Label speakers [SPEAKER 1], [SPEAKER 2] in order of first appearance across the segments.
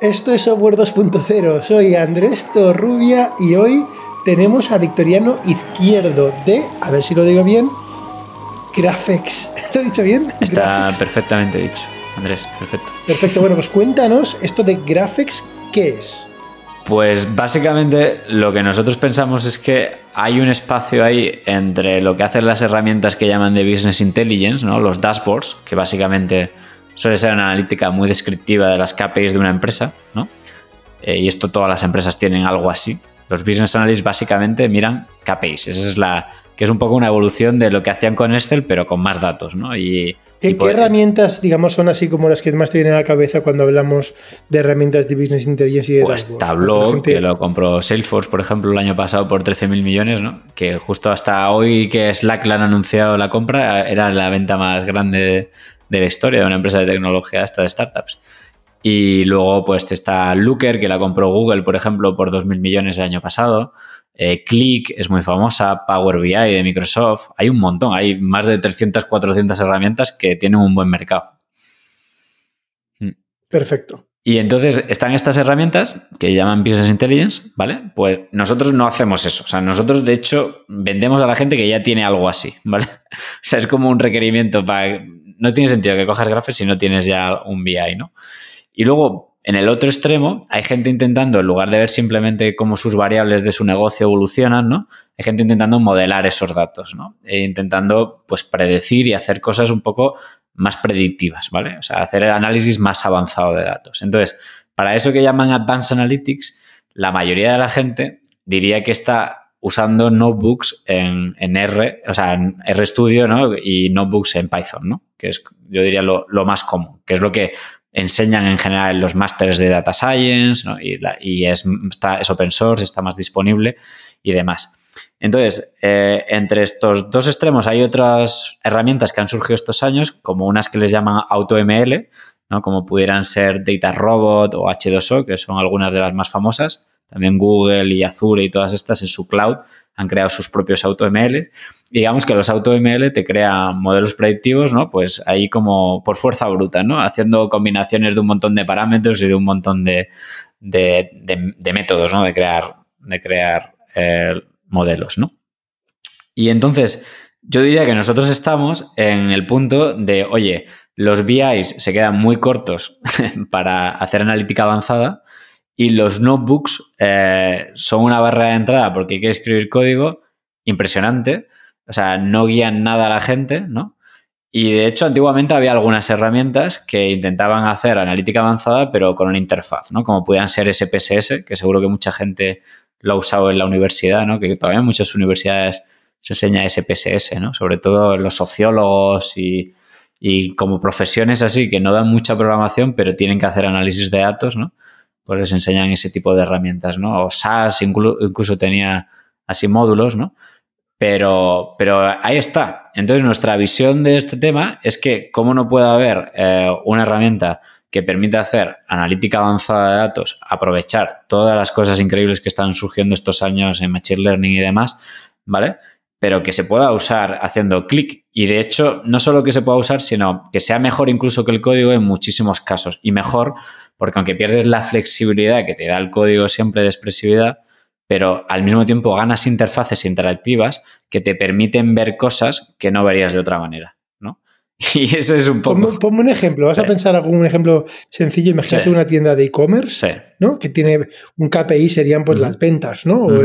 [SPEAKER 1] Esto es Software 2.0. Soy Andrés Torrubia y hoy tenemos a Victoriano Izquierdo de, a ver si lo digo bien, Graphics. ¿Lo he dicho bien?
[SPEAKER 2] Está perfectamente dicho, Andrés, perfecto.
[SPEAKER 1] Perfecto, bueno, pues cuéntanos esto de Graphics, ¿qué es?
[SPEAKER 2] Pues básicamente lo que nosotros pensamos es que hay un espacio ahí entre lo que hacen las herramientas que llaman de Business Intelligence, ¿no? los dashboards, que básicamente suele ser una analítica muy descriptiva de las KPIs de una empresa, ¿no? Eh, y esto todas las empresas tienen algo así. Los business analysts básicamente miran KPIs. Esa es la que es un poco una evolución de lo que hacían con Excel, pero con más datos, ¿no?
[SPEAKER 1] Y, ¿Qué, herramientas, digamos, son así como las que más te vienen a la cabeza cuando hablamos de herramientas de Business Intelligence y de
[SPEAKER 2] Pues Tableau, que lo compró Salesforce, por ejemplo, el año pasado por 13.000 millones, ¿no? Que justo hasta hoy que Slack le han anunciado la compra, era la venta más grande de la historia de una empresa de tecnología esta de startups. Y luego pues está Looker, que la compró Google, por ejemplo, por 2.000 millones el año pasado. Eh, Click es muy famosa, Power BI de Microsoft. Hay un montón, hay más de 300, 400 herramientas que tienen un buen mercado.
[SPEAKER 1] Mm. Perfecto.
[SPEAKER 2] Y entonces están estas herramientas que llaman Business Intelligence, ¿vale? Pues nosotros no hacemos eso. O sea, nosotros de hecho vendemos a la gente que ya tiene algo así, ¿vale? O sea, es como un requerimiento para no tiene sentido que cojas Graphics si no tienes ya un BI, ¿no? Y luego, en el otro extremo, hay gente intentando, en lugar de ver simplemente cómo sus variables de su negocio evolucionan, ¿no? Hay gente intentando modelar esos datos, ¿no? E intentando, pues, predecir y hacer cosas un poco más predictivas, ¿vale? O sea, hacer el análisis más avanzado de datos. Entonces, para eso que llaman Advanced Analytics, la mayoría de la gente diría que está usando notebooks en, R, o sea, en RStudio, ¿no? Y notebooks en Python, ¿no? Que es, yo diría, lo, más común, que es lo que enseñan en general en los másteres de Data Science, ¿no? Y, es, está, es open source, está más disponible y demás. Entonces, eh, entre estos dos extremos hay otras herramientas que han surgido estos años, como unas que les llaman AutoML, ¿no? como pudieran ser Data Robot o H2O, que son algunas de las más famosas, también Google y Azure y todas estas en su cloud han creado sus propios AutoML. Digamos que los AutoML te crean modelos predictivos, ¿no? Pues ahí como por fuerza bruta, ¿no? Haciendo combinaciones de un montón de parámetros y de un montón de, métodos, ¿no? De crear, de crear eh, modelos, ¿no? Y entonces, yo diría que nosotros estamos en el punto de, oye, los BIs se quedan muy cortos para hacer analítica avanzada y los notebooks eh, son una barrera de entrada porque hay que escribir código impresionante. O sea, no guían nada a la gente, ¿no? Y de hecho, antiguamente había algunas herramientas que intentaban hacer analítica avanzada, pero con una interfaz, ¿no? Como podían ser SPSS, que seguro que mucha gente lo ha usado en la universidad, ¿no? Que todavía en muchas universidades se enseña SPSS, ¿no? Sobre todo los sociólogos y, y como profesiones así que no dan mucha programación, pero tienen que hacer análisis de datos, ¿no? Pues les enseñan ese tipo de herramientas, ¿no? O SAS incluso tenía así módulos, ¿no? Pero, pero ahí está. Entonces, nuestra visión de este tema es que, ¿cómo no puede haber eh, una herramienta que permita hacer analítica avanzada de datos, aprovechar todas las cosas increíbles que están surgiendo estos años en Machine Learning y demás, ¿vale? pero que se pueda usar haciendo clic. Y de hecho, no solo que se pueda usar, sino que sea mejor incluso que el código en muchísimos casos. Y mejor porque aunque pierdes la flexibilidad que te da el código siempre de expresividad, pero al mismo tiempo ganas interfaces interactivas que te permiten ver cosas que no verías de otra manera. Y eso es un poco.
[SPEAKER 1] Ponme, un ejemplo. ¿Vas a pensar algún ejemplo sencillo? Imagínate una tienda de e-commerce, ¿no? Que tiene un KPI, serían pues las ventas, ¿no? O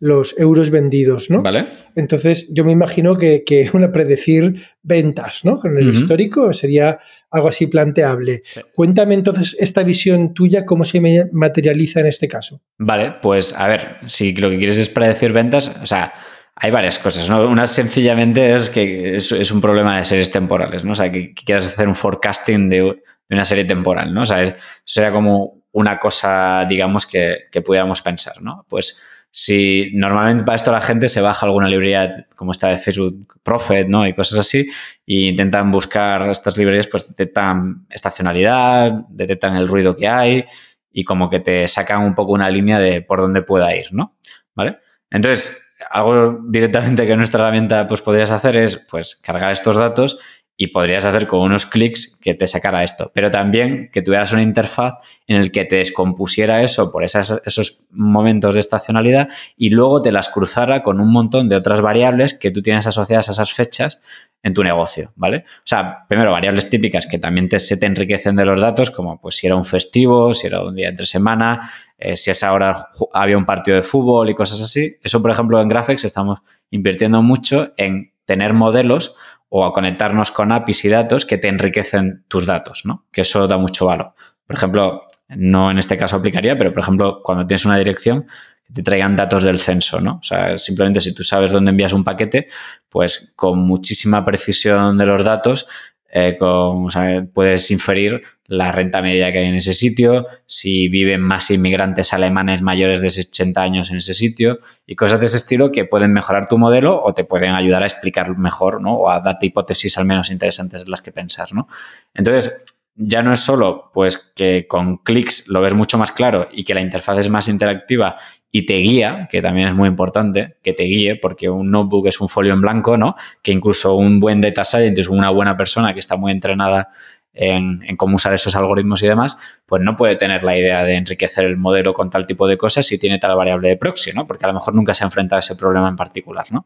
[SPEAKER 1] los euros vendidos, ¿no?
[SPEAKER 2] Vale.
[SPEAKER 1] Entonces, yo me imagino que, que una predecir ventas, ¿no? Con el histórico sería algo así planteable. Cuéntame entonces esta visión tuya, cómo se materializa en este caso.
[SPEAKER 2] Vale, pues a ver, si lo que quieres es predecir ventas, o sea hay varias cosas, ¿no? Una sencillamente es que es, un problema de series temporales, ¿no? O sea, que, quieras hacer un forecasting de, una serie temporal, ¿no? O sea, sería como una cosa, digamos, que, pudiéramos pensar, ¿no? Pues si normalmente para esto la gente se baja alguna librería como esta de Facebook Prophet, ¿no? Y cosas así, e intentan buscar estas librerías, pues detectan estacionalidad, detectan el ruido que hay y como que te sacan un poco una línea de por dónde pueda ir, ¿no? ¿Vale? Entonces, algo directamente que nuestra herramienta pues podrías hacer es pues cargar estos datos y podrías hacer con unos clics que te sacara esto, pero también que tuvieras una interfaz en el que te descompusiera eso por esos momentos de estacionalidad y luego te las cruzara con un montón de otras variables que tú tienes asociadas a esas fechas en tu negocio, ¿vale? O sea, primero variables típicas que también te, se te enriquecen de los datos, como pues si era un festivo, si era un día entre semana, eh, si a esa hora había un partido de fútbol y cosas así. Eso, por ejemplo, en Graphics estamos invirtiendo mucho en tener modelos o a conectarnos con APIs y datos que te enriquecen tus datos, ¿no? Que eso da mucho valor. Por ejemplo, no en este caso aplicaría, pero por ejemplo, cuando tienes una dirección, te traigan datos del censo, ¿no? O sea, simplemente si tú sabes dónde envías un paquete, pues con muchísima precisión de los datos, eh, puedes inferir la renta media que hay en ese sitio, si viven más inmigrantes alemanes mayores de 80 años en ese sitio y cosas de ese estilo que pueden mejorar tu modelo o te pueden ayudar a explicar mejor, ¿no? O a darte hipótesis al menos interesantes de las que pensar, ¿no? Entonces, ya no es solo pues que con clics lo ves mucho más claro y que la interfaz es más interactiva y te guía, que también es muy importante, que te guíe, porque un notebook es un folio en blanco, ¿no? Que incluso un buen data scientist, una buena persona que está muy entrenada en, cómo usar esos algoritmos y demás, pues no puede tener la idea de enriquecer el modelo con tal tipo de cosas si tiene tal variable de proxy, ¿no? Porque a lo mejor nunca se ha enfrentado a ese problema en particular, ¿no?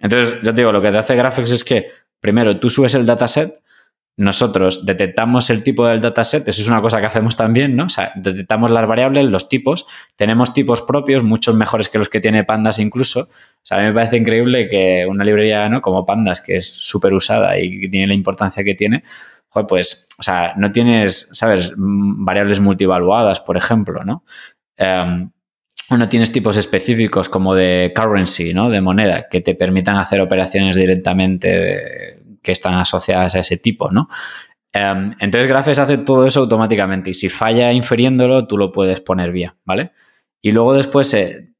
[SPEAKER 2] Entonces, yo te digo, lo que te hace Graphics es que, primero, tú subes el dataset, nosotros detectamos el tipo del dataset, eso es una cosa que hacemos también, ¿no? O sea, detectamos las variables, los tipos, tenemos tipos propios, muchos mejores que los que tiene Pandas incluso. O sea, a mí me parece increíble que una librería, ¿no? Como Pandas, que es súper usada y tiene la importancia que tiene, pues, o sea, no tienes, ¿sabes? Variables multivaluadas, por ejemplo, ¿no? Um, no tienes tipos específicos como de currency, ¿no? De moneda, que te permitan hacer operaciones directamente que están asociadas a ese tipo, ¿no? Em, entonces Graphes hace todo eso automáticamente y si falla inferiéndolo, tú lo puedes poner bien, ¿vale? Y luego después eh,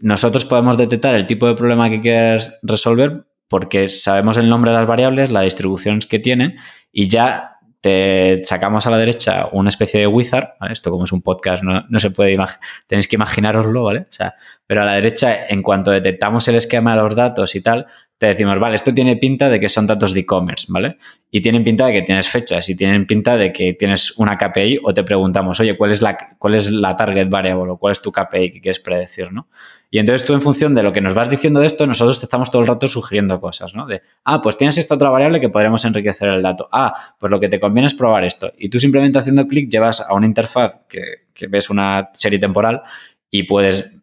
[SPEAKER 2] nosotros podemos detectar el tipo de problema que quieres resolver porque sabemos el nombre de las variables, la distribución que tienen y ya te sacamos a la derecha una especie de wizard, ¿vale? Esto como es un podcast no, no se puede imaginar, tenéis que imaginaroslo, ¿vale? O sea, pero a la derecha, en cuanto detectamos el esquema de los datos y tal, te decimos, vale, esto tiene pinta de que son datos de e-commerce, ¿vale? Y tienen pinta de que tienes fechas y tienen pinta de que tienes una KPI o te preguntamos, oye, ¿cuál es la, cuál es la target variable o cuál es tu KPI que quieres predecir, ¿no? Y entonces tú en función de lo que nos vas diciendo de esto, nosotros te estamos todo el rato sugiriendo cosas, ¿no? De, ah, pues tienes esta otra variable que podremos enriquecer el dato. Ah, pues lo que te conviene es probar esto. Y tú simplemente haciendo clic llevas a una interfaz que, que ves una serie temporal y puedes,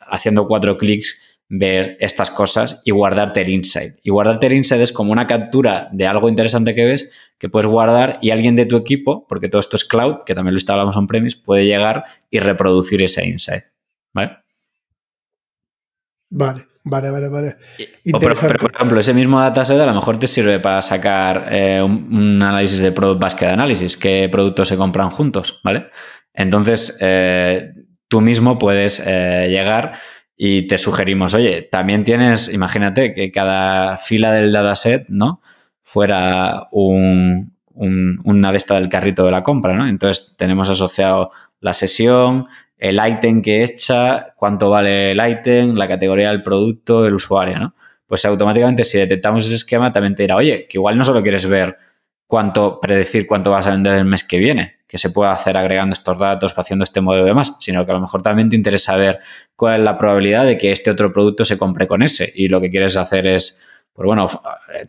[SPEAKER 2] haciendo cuatro clics, ver estas cosas y guardarte el insight. Y guardarte el insight es como una captura de algo interesante que ves que puedes guardar y alguien de tu equipo, porque todo esto es cloud, que también lo instalamos on-premise, puede llegar y reproducir ese insight. ¿Vale?
[SPEAKER 1] Vale, vale, vale, vale.
[SPEAKER 2] pero, por ejemplo, ese mismo dataset a lo mejor te sirve para sacar eh, un, análisis de Product Basket Analysis, qué productos se compran juntos, ¿vale? Entonces, eh, tú mismo puedes eh, llegar y te sugerimos, oye, también tienes, imagínate que cada fila del dataset, ¿no? Fuera un, una de estas del carrito de la compra, ¿no? Entonces tenemos asociado la sesión, el ítem que echa, cuánto vale el ítem, la categoría del producto, el usuario, ¿no? Pues automáticamente si detectamos ese esquema también te dirá, oye, que igual no solo quieres ver cuánto, predecir cuánto vas a vender el mes que viene, que se puede hacer agregando estos datos, haciendo este modelo y demás, sino que a lo mejor también te interesa ver cuál es la probabilidad de que este otro producto se compre con ese y lo que quieres hacer es, pues bueno,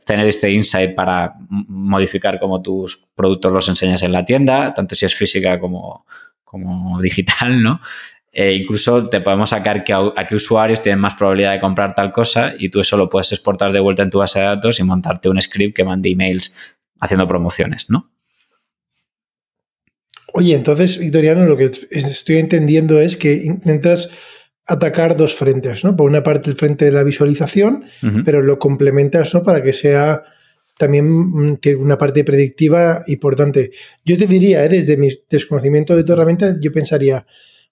[SPEAKER 2] tener este insight para modificar cómo tus productos los enseñas en la tienda, tanto si es física como, como digital, ¿no? E incluso te podemos sacar a, qué usuarios tienen más probabilidad de comprar tal cosa y tú eso lo puedes exportar de vuelta en tu base de datos y montarte un script que mande emails haciendo promociones, ¿no?
[SPEAKER 1] Oye, entonces, Victoriano, lo que estoy entendiendo es que intentas atacar dos frentes, ¿no? Por una parte el frente de la visualización, pero lo complementas, ¿no? Para que sea también mm, una parte predictiva importante. Yo te diría, ¿eh? desde mi desconocimiento de tu herramienta, yo pensaría,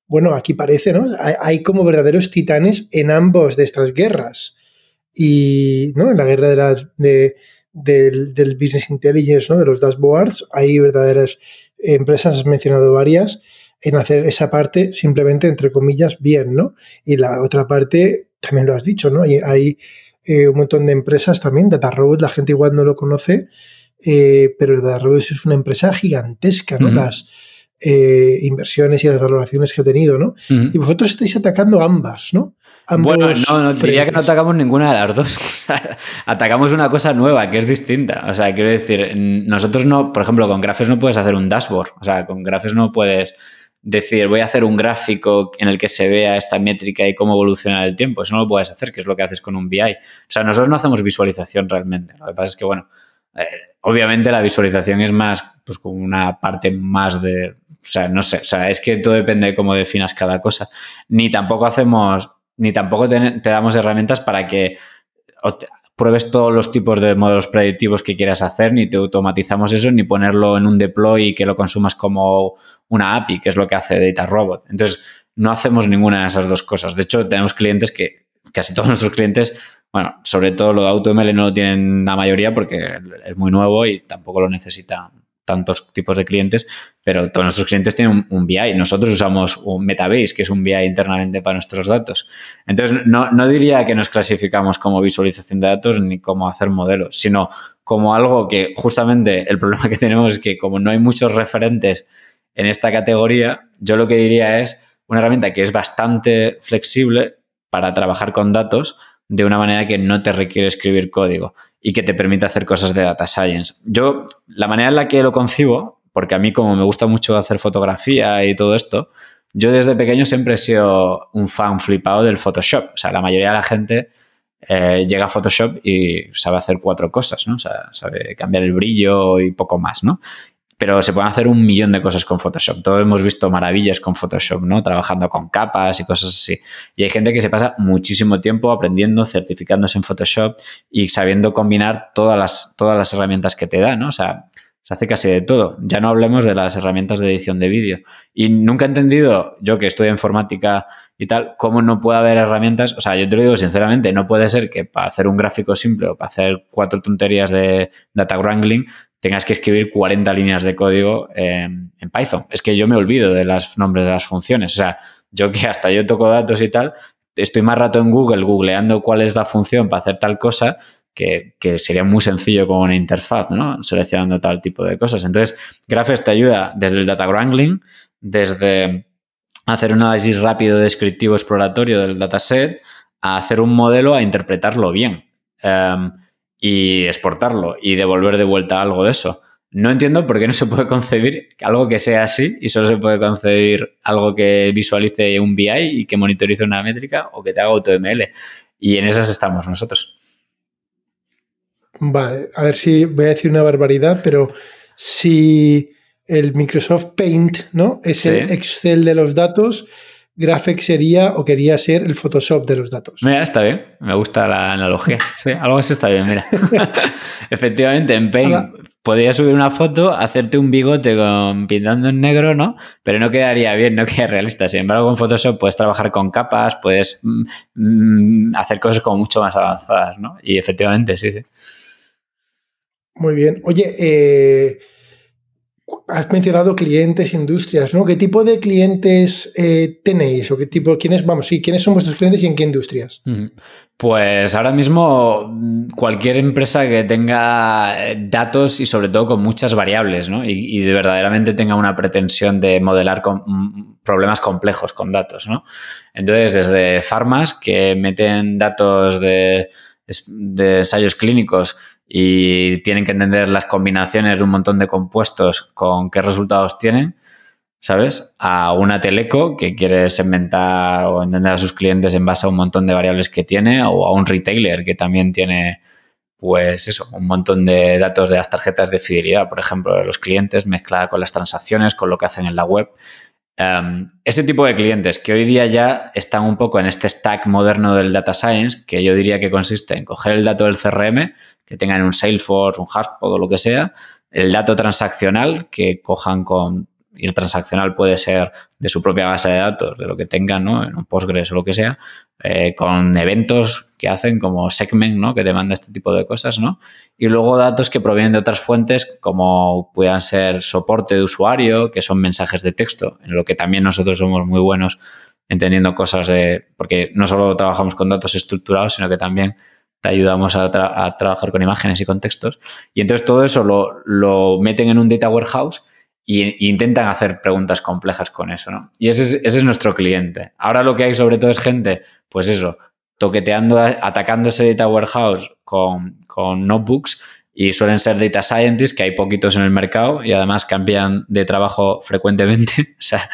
[SPEAKER 1] bueno, aquí parece, ¿no? Hay, como verdaderos titanes en ambos de estas guerras. Y, ¿no? En la guerra de, las, del, del, business intelligence, ¿no? De los dashboards, hay verdaderas empresas, has mencionado varias, en hacer esa parte simplemente, entre comillas, bien, ¿no? Y la otra parte, también lo has dicho, ¿no? Hay, hay eh, un montón de empresas también, Data Robot, la gente igual no lo conoce, eh, pero Datarobot es una empresa gigantesca, ¿no? Las eh, inversiones y las valoraciones que ha tenido, ¿no? Y vosotros estáis atacando ambas, ¿no?
[SPEAKER 2] Bueno, no, no diría que no atacamos ninguna de las dos. atacamos una cosa nueva, que es distinta. O sea, quiero decir, nosotros no, por ejemplo, con Graphes no puedes hacer un dashboard. O sea, con Graphes no puedes decir, voy a hacer un gráfico en el que se vea esta métrica y cómo evoluciona el tiempo. Eso no lo puedes hacer, que es lo que haces con un BI. O sea, nosotros no hacemos visualización realmente. Lo que pasa es que, bueno, eh, obviamente la visualización es más, pues como una parte más de, o sea, no sé, o sea, es que todo depende de cómo definas cada cosa. Ni tampoco hacemos, ni tampoco te, damos herramientas para que pruebes todos los tipos de modelos predictivos que quieras hacer, ni te automatizamos eso, ni ponerlo en un deploy y que lo consumas como una API, que es lo que hace Data Robot. Entonces, no hacemos ninguna de esas dos cosas. De hecho, tenemos clientes que, casi todos nuestros clientes, bueno, sobre todo lo de AutoML no lo tienen la mayoría porque es muy nuevo y tampoco lo necesitan tantos tipos de clientes, pero todos nuestros clientes tienen un, BI. Nosotros usamos un Metabase, que es un BI internamente para nuestros datos. Entonces, no, no diría que nos clasificamos como visualización de datos ni como hacer modelos, sino como algo que justamente el problema que tenemos es que como no hay muchos referentes en esta categoría, yo lo que diría es una herramienta que es bastante flexible para trabajar con datos de una manera que no te requiere escribir código y que te permite hacer cosas de data science. Yo, la manera en la que lo concibo, porque a mí como me gusta mucho hacer fotografía y todo esto, yo desde pequeño siempre he sido un fan flipado del Photoshop. O sea, la mayoría de la gente eh, llega a Photoshop y sabe hacer cuatro cosas, ¿no? O sea, sabe cambiar el brillo y poco más, ¿no? Pero se pueden hacer un millón de cosas con Photoshop. Todos hemos visto maravillas con Photoshop, ¿no? Trabajando con capas y cosas así. Y hay gente que se pasa muchísimo tiempo aprendiendo, certificándose en Photoshop y sabiendo combinar todas las, todas las herramientas que te da, ¿no? O sea, se hace casi de todo. Ya no hablemos de las herramientas de edición de vídeo. Y nunca he entendido, yo que estudio informática y tal, cómo no puede haber herramientas. O sea, yo te lo digo sinceramente, no puede ser que para hacer un gráfico simple o para hacer cuatro tonterías de data wrangling tengas que escribir 40 líneas de código en Python. Es que yo me olvido de los nombres de las funciones. O sea, yo que hasta yo toco datos y tal, estoy más rato en Google googleando cuál es la función para hacer tal cosa que, sería muy sencillo con una interfaz, ¿no? Seleccionando tal tipo de cosas. Entonces, Graphes te ayuda desde el data wrangling, desde hacer un análisis rápido, descriptivo, exploratorio del dataset, a hacer un modelo, a interpretarlo bien. Em, y exportarlo y devolver de vuelta algo de eso. No entiendo por qué no se puede concebir algo que sea así y solo se puede concebir algo que visualice un BI y que monitorice una métrica o que te haga AutoML. Y en esas estamos nosotros.
[SPEAKER 1] Vale, a ver si voy a decir una barbaridad, pero si el Microsoft Paint, ¿no? Es el Excel de los datos, Graphics sería o quería ser el Photoshop de los datos.
[SPEAKER 2] Mira, está bien. Me gusta la analogía. Sí, algo así está bien, mira. Efectivamente, en Paint podrías subir una foto, hacerte un bigote con pintando en negro, ¿no? Pero no quedaría bien, no quedaría realista. Sin embargo, con Photoshop puedes trabajar con capas, puedes mm, mm, hacer cosas como mucho más avanzadas, ¿no? Y efectivamente, sí, sí.
[SPEAKER 1] Muy bien. Oye, eh has mencionado clientes, industrias, ¿no? ¿Qué tipo de clientes eh, tenéis? ¿O qué tipo, quiénes, vamos, sí, quiénes son vuestros clientes y en qué industrias?
[SPEAKER 2] Pues ahora mismo mm, cualquier empresa que tenga eh, datos y sobre todo con muchas variables, ¿no? Y, de verdaderamente tenga una pretensión de modelar con, mm, problemas complejos con datos, ¿no? Entonces, desde farmas que meten datos de ensayos clínicos y tienen que entender las combinaciones de un montón de compuestos con qué resultados tienen, ¿sabes? A una teleco que quiere segmentar o entender a sus clientes en base a un montón de variables que tiene, o a un retailer que también tiene, pues eso, un montón de datos de las tarjetas de fidelidad, por ejemplo, de los clientes, mezclada con las transacciones, con lo que hacen en la web. Em, ese tipo de clientes que hoy día ya están un poco en este stack moderno del data science, que yo diría que consiste en coger el dato del CRM, que tengan un Salesforce, un HubSpot o lo que sea, el dato transaccional que cojan con, y el transaccional puede ser de su propia base de datos, de lo que tengan, ¿no? En un Postgres o lo que sea, eh, con eventos que hacen como Segment, ¿no? Que demanda este tipo de cosas, ¿no? Y luego datos que provienen de otras fuentes como puedan ser soporte de usuario, que son mensajes de texto, en lo que también nosotros somos muy buenos entendiendo cosas de, porque no solo trabajamos con datos estructurados, sino que también te ayudamos a, trabajar con imágenes y contextos. Y entonces todo eso lo, meten en un data warehouse e intentan hacer preguntas complejas con eso, ¿no? Y ese es, ese es nuestro cliente. Ahora lo que hay sobre todo es gente, pues eso, toqueteando, atacando ese data warehouse con notebooks y suelen ser data scientists, que hay poquitos en el mercado y además cambian de trabajo frecuentemente. O sea,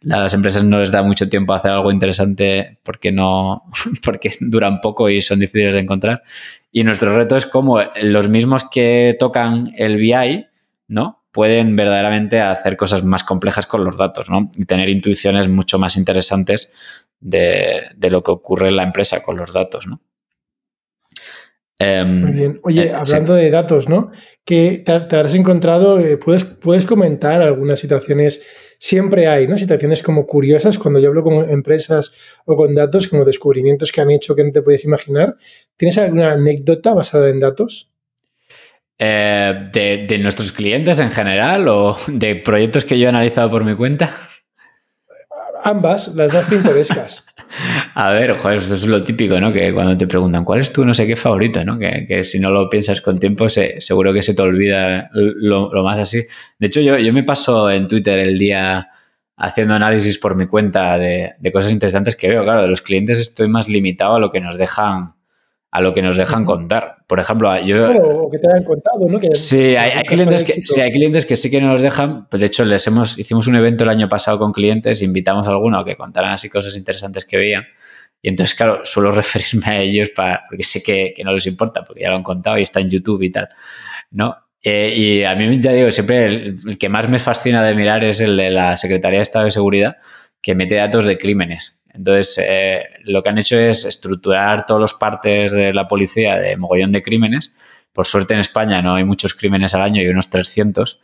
[SPEAKER 2] las empresas no les da mucho tiempo a hacer algo interesante porque no, porque duran poco y son difíciles de encontrar. Y nuestro reto es como los mismos que tocan el BI, ¿no? pueden verdaderamente hacer cosas más complejas con los datos, ¿no? Y tener intuiciones mucho más interesantes de, lo que ocurre en la empresa con los datos, ¿no?
[SPEAKER 1] Em, Muy bien. Oye, eh, hablando de datos, ¿no? Que te, habrás encontrado, eh, ¿puedes, ¿puedes comentar algunas situaciones? Siempre hay, ¿no? Situaciones como curiosas cuando yo hablo con empresas o con datos, como descubrimientos que han hecho que no te puedes imaginar. ¿Tienes alguna anécdota basada en datos?
[SPEAKER 2] Eh, de, nuestros clientes en general o de proyectos que yo he analizado por mi cuenta?
[SPEAKER 1] Ambas, las dos pintorescas.
[SPEAKER 2] A ver, joder, eso es lo típico, ¿no? Que cuando te preguntan cuál es tu no sé qué favorito, ¿no? Que, si no lo piensas con tiempo, seguro que se te olvida lo, más así. De hecho, yo, yo, me paso en Twitter el día haciendo análisis por mi cuenta de, de, cosas interesantes que veo. Claro, de los clientes estoy más limitado a lo que nos dejan a lo que nos dejan contar. Por ejemplo, yo...
[SPEAKER 1] o que te hayan contado, ¿no?
[SPEAKER 2] sí, hay, clientes que, sí, hay clientes que sí que nos dejan. Pues de hecho, les hemos, hicimos un evento el año pasado con clientes, invitamos a alguno a que contaran así cosas interesantes que veían. Y entonces, claro, suelo referirme a ellos para, porque sé que, no les importa, porque ya lo han contado y está en YouTube y tal, ¿no? Eh, y a mí, ya digo, siempre el, que más me fascina de mirar es el de la Secretaría de Estado de Seguridad, que mete datos de crímenes. Entonces, eh, lo que han hecho es estructurar todos los partes de la policía de mogollón de crímenes. Por suerte en España no hay muchos crímenes al año y unos 300.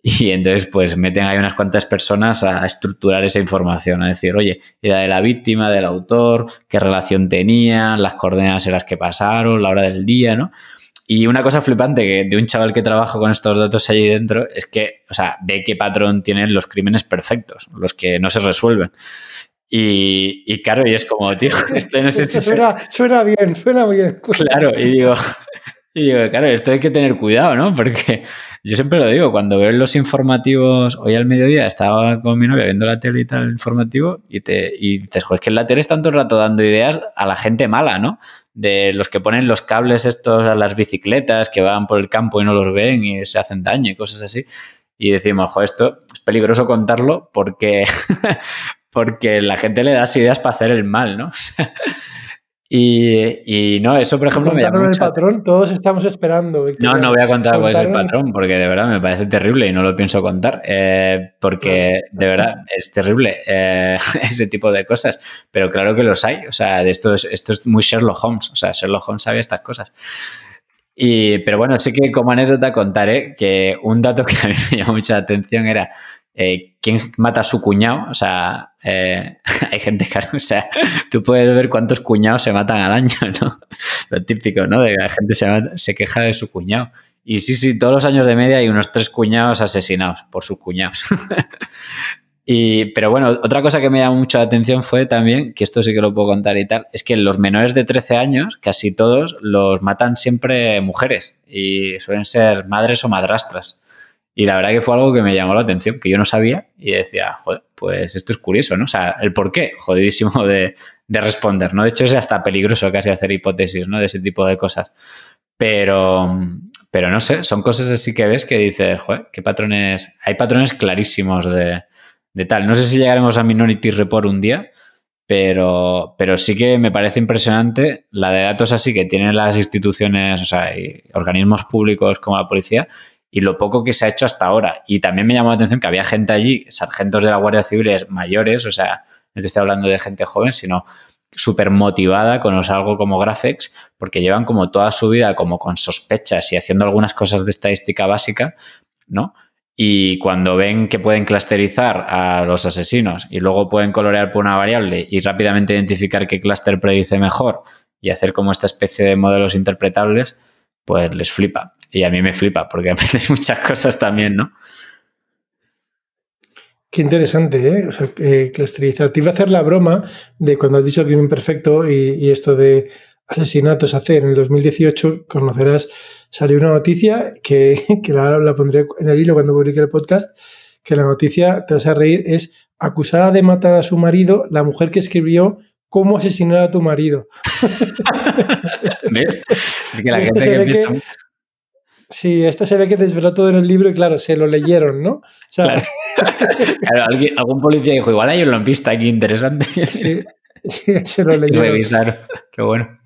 [SPEAKER 2] Y entonces, pues meten ahí unas cuantas personas a estructurar esa información, a decir, oye, era de la víctima, del autor, qué relación tenían, las coordenadas en las que pasaron, la hora del día, ¿no? Y una cosa flipante que de un chaval que trabaja con estos datos allí dentro es que, o sea, ve qué patrón tienen los crímenes perfectos, los que no se resuelven. Y, y, claro, y es como, tío, esto no sé si
[SPEAKER 1] suena, suena, bien, suena bien.
[SPEAKER 2] Claro, y digo, y digo, claro, esto hay que tener cuidado, ¿no? Porque yo siempre lo digo, cuando veo los informativos, hoy al mediodía estaba con mi novia viendo la tele y tal, el informativo, y, te, y dices, joder, es que en la tele están todo el rato dando ideas a la gente mala, ¿no? De los que ponen los cables estos a las bicicletas, que van por el campo y no los ven y se hacen daño y cosas así. Y decimos, joder, esto es peligroso contarlo porque, porque la gente le das ideas para hacer el mal, ¿no? y, no, eso por ejemplo
[SPEAKER 1] me llama el patrón, todos estamos esperando.
[SPEAKER 2] No, no voy a contar cuál es el patrón, porque de verdad me parece terrible y no lo pienso contar, eh, porque de verdad es terrible eh, ese tipo de cosas. Pero claro que los hay, o sea, de esto es, esto es muy Sherlock Holmes, o sea, Sherlock Holmes sabe estas cosas. Y, pero bueno, sí que como anécdota contaré que un dato que a mí me llamó mucha atención era eh, quién mata a su cuñado. O sea, eh, hay gente que, o sea, tú puedes ver cuántos cuñados se matan al año, ¿no? Lo típico, ¿no? De que la gente se, queja de su cuñado. Y sí, sí, todos los años de media hay unos tres cuñados asesinados por sus cuñados. y, pero bueno, otra cosa que me llamó mucho la atención fue también, que esto sí que lo puedo contar y tal, es que los menores de 13 años, casi todos, los matan siempre mujeres y suelen ser madres o madrastras. Y la verdad que fue algo que me llamó la atención, que yo no sabía y decía, joder, pues esto es curioso, ¿no? O sea, el por qué, jodidísimo de, responder, ¿no? De hecho, es hasta peligroso casi hacer hipótesis, ¿no? De ese tipo de cosas. Pero, pero no sé, son cosas así que ves que dices, joder, qué patrones, hay patrones clarísimos de, de tal. No sé si llegaremos a Minority Report un día, pero, pero sí que me parece impresionante la de datos así que tienen las instituciones, o sea, organismos públicos como la policía y lo poco que se ha hecho hasta ahora. Y también me llamó la atención que había gente allí, sargentos de la Guardia Civil mayores, o sea, no te estoy hablando de gente joven, sino súper motivada con algo como Graphics, porque llevan como toda su vida como con sospechas y haciendo algunas cosas de estadística básica, ¿no? Y cuando ven que pueden clusterizar a los asesinos y luego pueden colorear por una variable y rápidamente identificar qué clúster predice mejor y hacer como esta especie de modelos interpretables, pues les flipa. Y a mí me flipa porque aprendes muchas cosas también, ¿no?
[SPEAKER 1] Qué interesante, ¿eh? O sea, eh, clusterizar. Te iba a hacer la broma de cuando has dicho el crimen perfecto y, esto de asesinatos hace en el 2018, conocerás, salió una noticia que, la, pondré en el hilo cuando publique el podcast, que la noticia, te vas a reír, es acusada de matar a su marido la mujer que escribió cómo asesinar a tu marido.
[SPEAKER 2] ¿Ves? Es que la gente que piensa...
[SPEAKER 1] Sí, esta se ve que desveló todo en el libro y claro, se lo leyeron, ¿no?
[SPEAKER 2] claro. algún policía dijo, igual hay un lampista aquí interesante.
[SPEAKER 1] Sí, se lo leyeron.
[SPEAKER 2] Revisaron. Qué bueno.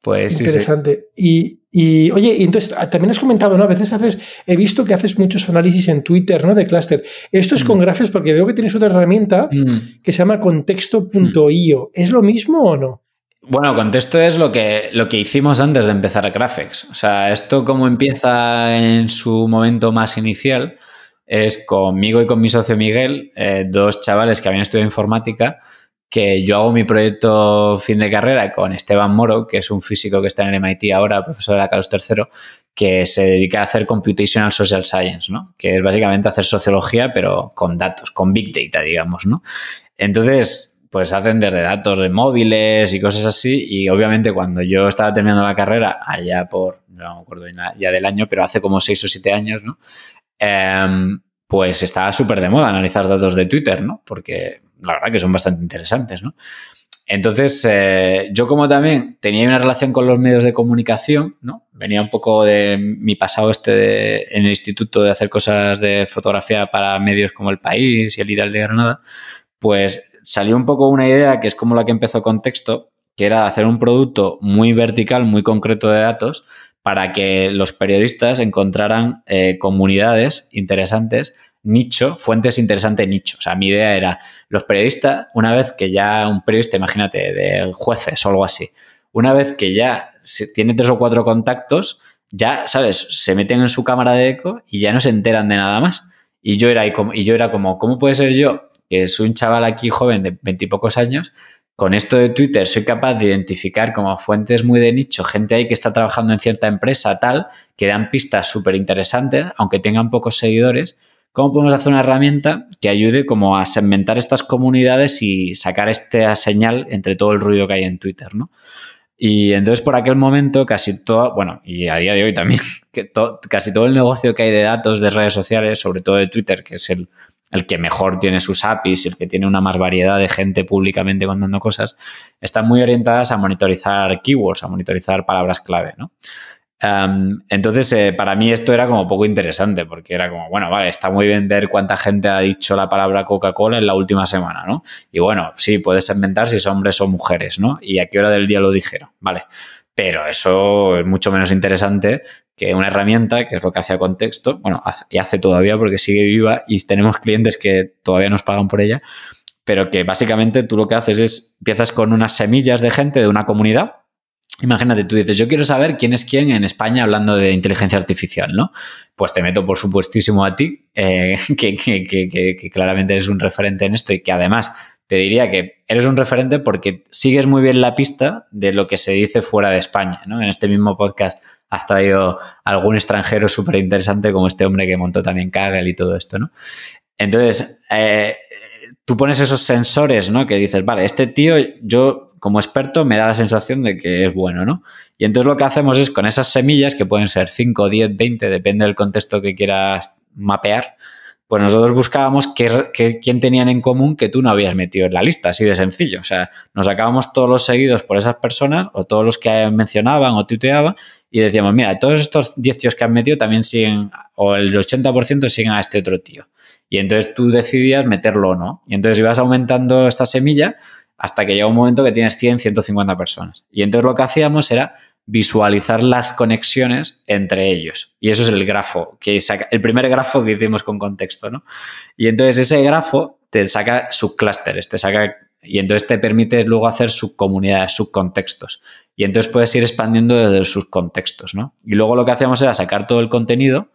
[SPEAKER 2] Pues
[SPEAKER 1] Interesante. Y, y, oye, y entonces ah, también has comentado, ¿no? A veces haces, he visto que haces muchos análisis en Twitter, ¿no? De clúster. Esto es con mm. grafes porque veo que tienes otra herramienta mm. que se llama contexto.io. ¿Es lo mismo o no?
[SPEAKER 2] Bueno, contexto es lo que, lo que hicimos antes de empezar a Graphics. O sea, esto como empieza en su momento más inicial es conmigo y con mi socio Miguel, eh, dos chavales que habían estudiado informática que yo hago mi proyecto fin de carrera con Esteban Moro, que es un físico que está en el MIT ahora, profesor de la Carlos III, que se dedica a hacer Computational Social Science, ¿no? que es básicamente hacer sociología, pero con datos, con Big Data, digamos. ¿no? Entonces, pues hacen desde datos de móviles y cosas así, y obviamente cuando yo estaba terminando la carrera, allá por, no me acuerdo ya del año, pero hace como seis o siete años, ¿no? Em, pues estaba súper de moda analizar datos de Twitter, ¿no? Porque la verdad que son bastante interesantes, ¿no? Entonces, eh, yo como también tenía una relación con los medios de comunicación, ¿no? Venía un poco de mi pasado este en el instituto de hacer cosas de fotografía para medios como El País y El Ideal de Granada, pues salió un poco una idea que es como la que empezó con texto, que era hacer un producto muy vertical, muy concreto de datos, para que los periodistas encontraran eh, comunidades interesantes nicho, fuentes interesantes nicho. O sea, mi idea era, los periodistas, una vez que ya un periodista, imagínate, de jueces o algo así, una vez que ya tiene tres o cuatro contactos, ya, ¿sabes? Se meten en su cámara de eco y ya no se enteran de nada más. Y yo era, y yo era como, ¿cómo puede ser yo, que soy un chaval aquí joven de veintipocos años, con esto de Twitter soy capaz de identificar como fuentes muy de nicho, gente ahí que está trabajando en cierta empresa tal, que dan pistas súper interesantes, aunque tengan pocos seguidores, ¿Cómo podemos hacer una herramienta que ayude como a segmentar estas comunidades y sacar esta señal entre todo el ruido que hay en Twitter, ¿no? Y entonces por aquel momento casi todo, bueno, y a día de hoy también, que casi todo el negocio que hay de datos de redes sociales, sobre todo de Twitter, que es el, el que mejor tiene sus APIs el que tiene una más variedad de gente públicamente contando cosas, están muy orientadas a monitorizar keywords, a monitorizar palabras clave, ¿no? entonces, eh, para mí esto era como poco interesante, porque era como, bueno, vale, está muy bien ver cuánta gente ha dicho la palabra Coca-Cola en la última semana, ¿no? Y bueno, sí, puedes inventar si son hombres o mujeres, ¿no? Y a qué hora del día lo dijeron, vale. Pero eso es mucho menos interesante que una herramienta, que es lo que hacía Contexto, bueno, y hace todavía porque sigue viva y tenemos clientes que todavía nos pagan por ella, pero que básicamente tú lo que haces es, empiezas con unas semillas de gente de una comunidad, Imagínate, tú dices, yo quiero saber quién es quién en España hablando de inteligencia artificial, ¿no? Pues te meto, por supuestísimo, a ti, eh, que, claramente eres un referente en esto y que además te diría que eres un referente porque sigues muy bien la pista de lo que se dice fuera de España, ¿no? En este mismo podcast has traído algún extranjero súper interesante como este hombre que montó también Kaggle y todo esto, ¿no? Entonces, eh, tú pones esos sensores, ¿no? Que dices, vale, este tío, yo como experto me da la sensación de que es bueno, ¿no? Y entonces lo que hacemos es con esas semillas, que pueden ser 5, 10, 20, depende del contexto que quieras mapear, pues nosotros buscábamos quién tenían en común que tú no habías metido en la lista, así de sencillo. O sea, nos sacábamos todos los seguidos por esas personas o todos los que mencionaban o tuiteaban y decíamos, mira, todos estos 10 tíos que han metido también siguen, o el 80% siguen a este otro tío. Y entonces tú decidías meterlo o no. Y entonces ibas aumentando esta semilla hasta que llega un momento que tienes 100, 150 personas. Y entonces lo que hacíamos era visualizar las conexiones entre ellos. Y eso es el grafo, que saca, el primer grafo que hicimos con contexto, ¿no? Y entonces ese grafo te saca subclústeres, te saca y entonces te permite luego hacer subcomunidades, subcontextos. Y entonces puedes ir expandiendo desde sus contextos, ¿no? Y luego lo que hacíamos era sacar todo el contenido,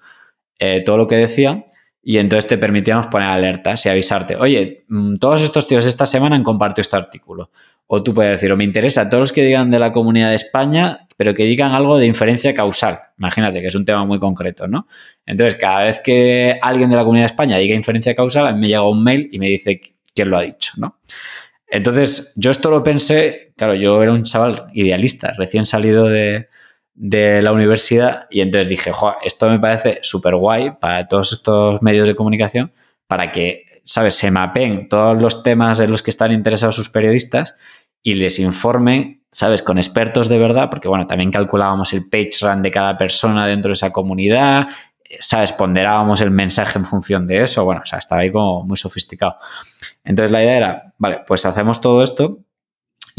[SPEAKER 2] eh, todo lo que decía, y entonces te permitíamos poner alertas y avisarte, oye, mm, todos estos tíos esta semana han compartido este artículo. O tú puedes decir, o me interesa todos los que digan de la comunidad de España, pero que digan algo de inferencia causal. Imagínate que es un tema muy concreto, ¿no? Entonces, cada vez que alguien de la comunidad de España diga inferencia causal, a mí me llega un mail y me dice quién lo ha dicho, ¿no? Entonces, yo esto lo pensé, claro, yo era un chaval idealista, recién salido de, la universidad y entonces dije, esto me parece súper guay para todos estos medios de comunicación, para que, ¿sabes?, se mapen todos los temas en los que están interesados sus periodistas y les informen, ¿sabes?, con expertos de verdad, porque, bueno, también calculábamos el page run de cada persona dentro de esa comunidad, ¿sabes? Ponderábamos el mensaje en función de eso. Bueno, o sea, estaba ahí como muy sofisticado. Entonces la idea era, vale, pues hacemos todo esto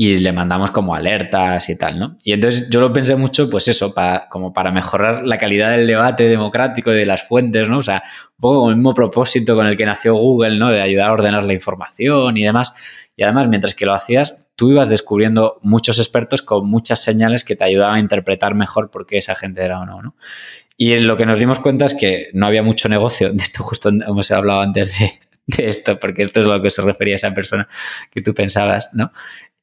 [SPEAKER 2] y le mandamos como alertas y tal, ¿no? Y entonces yo lo pensé mucho, pues eso, para, como para mejorar la calidad del debate democrático y de las fuentes, ¿no? O sea, un poco con el mismo propósito con el que nació Google, ¿no? De ayudar a ordenar la información y demás. Y además, mientras que lo hacías, tú ibas descubriendo muchos expertos con muchas señales que te ayudaban a interpretar mejor por qué esa gente era o no, ¿no? Y lo que nos dimos cuenta es que no había mucho negocio. De esto justo hemos hablado antes de, esto, porque esto es a lo que se refería esa persona que tú pensabas, ¿no?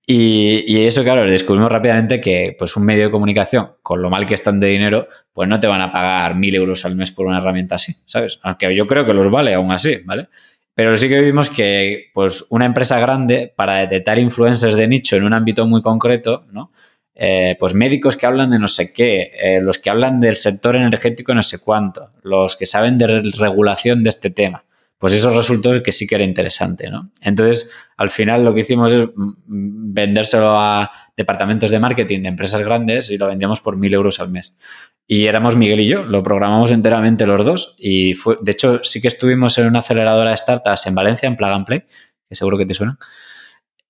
[SPEAKER 2] Y, eso, claro, descubrimos rápidamente que pues un medio de comunicación, con lo mal que están de dinero, pues no te van a pagar mil euros al mes por una herramienta así, ¿sabes? Aunque yo creo que los vale aún así, ¿vale? Pero sí que vimos que pues una empresa grande, para detectar influencers de nicho en un ámbito muy concreto, ¿no? Eh, pues médicos que hablan de no sé qué, eh, los que hablan del sector energético no sé cuánto, los que saben de regulación de este tema. Pues eso resultó que sí que era interesante, ¿no? Entonces, al final lo que hicimos es vendérselo a departamentos de marketing de empresas grandes y lo vendíamos por mil euros al mes. Y éramos Miguel y yo, lo programamos enteramente los dos y fue, de hecho sí que estuvimos en una aceleradora de startups en Valencia, en Plug and Play, que seguro que te suena.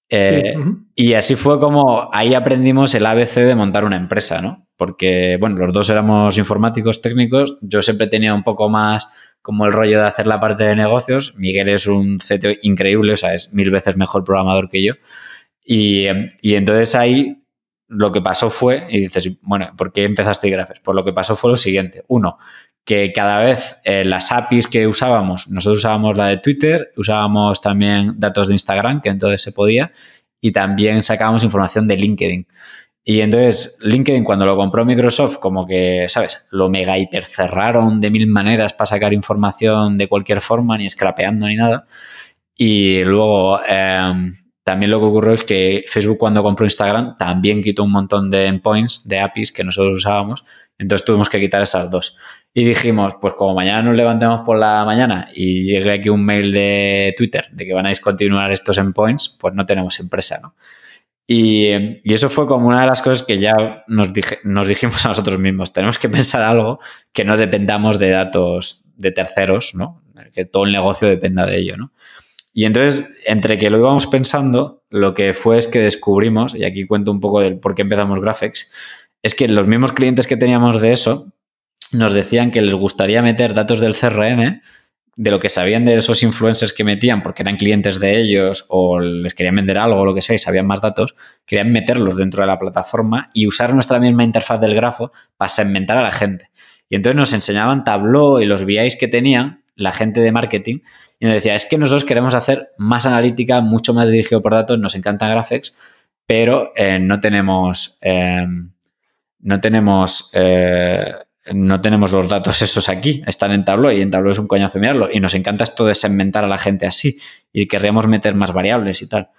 [SPEAKER 2] Eh, y así fue como ahí aprendimos el ABC de montar una empresa, ¿no? Porque, bueno, los dos éramos informáticos técnicos, yo siempre tenía un poco más como el rollo de hacer la parte de negocios, Miguel es un CTO increíble, o sea, es mil veces mejor programador que yo. Y, y entonces ahí lo que pasó fue, y dices, bueno, ¿por qué empezaste Graphes? Pues lo que pasó fue lo siguiente. Uno, que cada vez eh, las APIs que usábamos, nosotros usábamos la de Twitter, usábamos también datos de Instagram, que entonces se podía, y también sacábamos información de LinkedIn. Y entonces LinkedIn cuando lo compró Microsoft, como que, ¿sabes? Lo mega hiper cerraron de mil maneras para sacar información de cualquier forma, ni scrapeando ni nada. Y luego em, también lo que ocurrió es que Facebook cuando compró Instagram también quitó un montón de endpoints, de APIs que nosotros usábamos. Entonces tuvimos que quitar esas dos. Y dijimos, pues como mañana nos levantemos por la mañana y llegue aquí un mail de Twitter de que van a discontinuar estos endpoints, pues no tenemos empresa, ¿no? Y, eso fue como una de las cosas que ya nos, nos dijimos a nosotros mismos. Tenemos que pensar algo que no dependamos de datos de terceros, ¿no? Que todo el negocio dependa de ello, ¿no? Y entonces, entre que lo íbamos pensando, lo que fue es que descubrimos, y aquí cuento un poco del por qué empezamos Graphics, es que los mismos clientes que teníamos de eso nos decían que les gustaría meter datos del CRM, de lo que sabían de esos influencers que metían porque eran clientes de ellos o les querían vender algo o lo que sea y sabían más datos, querían meterlos dentro de la plataforma y usar nuestra misma interfaz del grafo para segmentar a la gente. Y entonces nos enseñaban Tableau y los VIs que tenían la gente de marketing y nos decía, es que nosotros queremos hacer más analítica, mucho más dirigido por datos, nos encanta Graphics, pero eh, no tenemos... Eh, no tenemos eh, no tenemos los datos esos aquí, están en Tableau y en Tableau es un coñazo mirarlo. Y nos encanta esto de segmentar a la gente así y querríamos meter más variables y tal.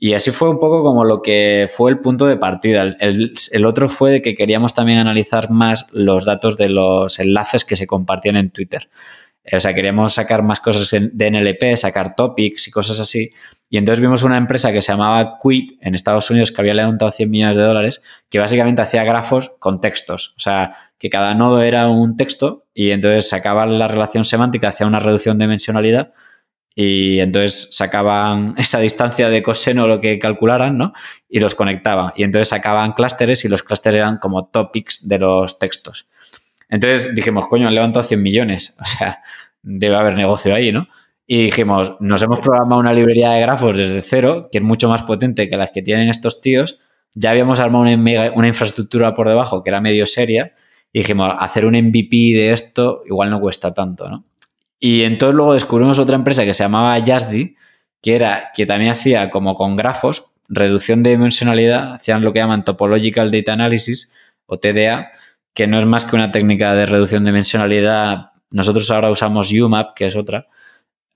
[SPEAKER 2] Y así fue un poco como lo que fue el punto de partida. El, el, otro fue de que queríamos también analizar más los datos de los enlaces que se compartían en Twitter. O sea, queríamos sacar más cosas de NLP, sacar topics y cosas así. Y entonces vimos una empresa que se llamaba Quid en Estados Unidos que había levantado 100 millones de dólares, que básicamente hacía grafos con textos. O sea, que cada nodo era un texto y entonces sacaban la relación semántica hacia una reducción de dimensionalidad y entonces sacaban esa distancia de coseno lo que calcularan, ¿no? Y los conectaban. Y entonces sacaban clústeres y los clústeres eran como topics de los textos. Entonces dijimos, coño, han levantado 100 millones. O sea, debe haber negocio ahí, ¿no? Y dijimos, nos hemos programado una librería de grafos desde cero, que es mucho más potente que las que tienen estos tíos. Ya habíamos armado una, una infraestructura por debajo que era medio seria. Y dijimos, hacer un MVP de esto igual no cuesta tanto, ¿no? Y entonces luego descubrimos otra empresa que se llamaba Jasdi, que era que también hacía como con grafos, reducción de dimensionalidad, hacían lo que llaman Topological Data Analysis o TDA, que no es más que una técnica de reducción de dimensionalidad. Nosotros ahora usamos UMAP, que es otra,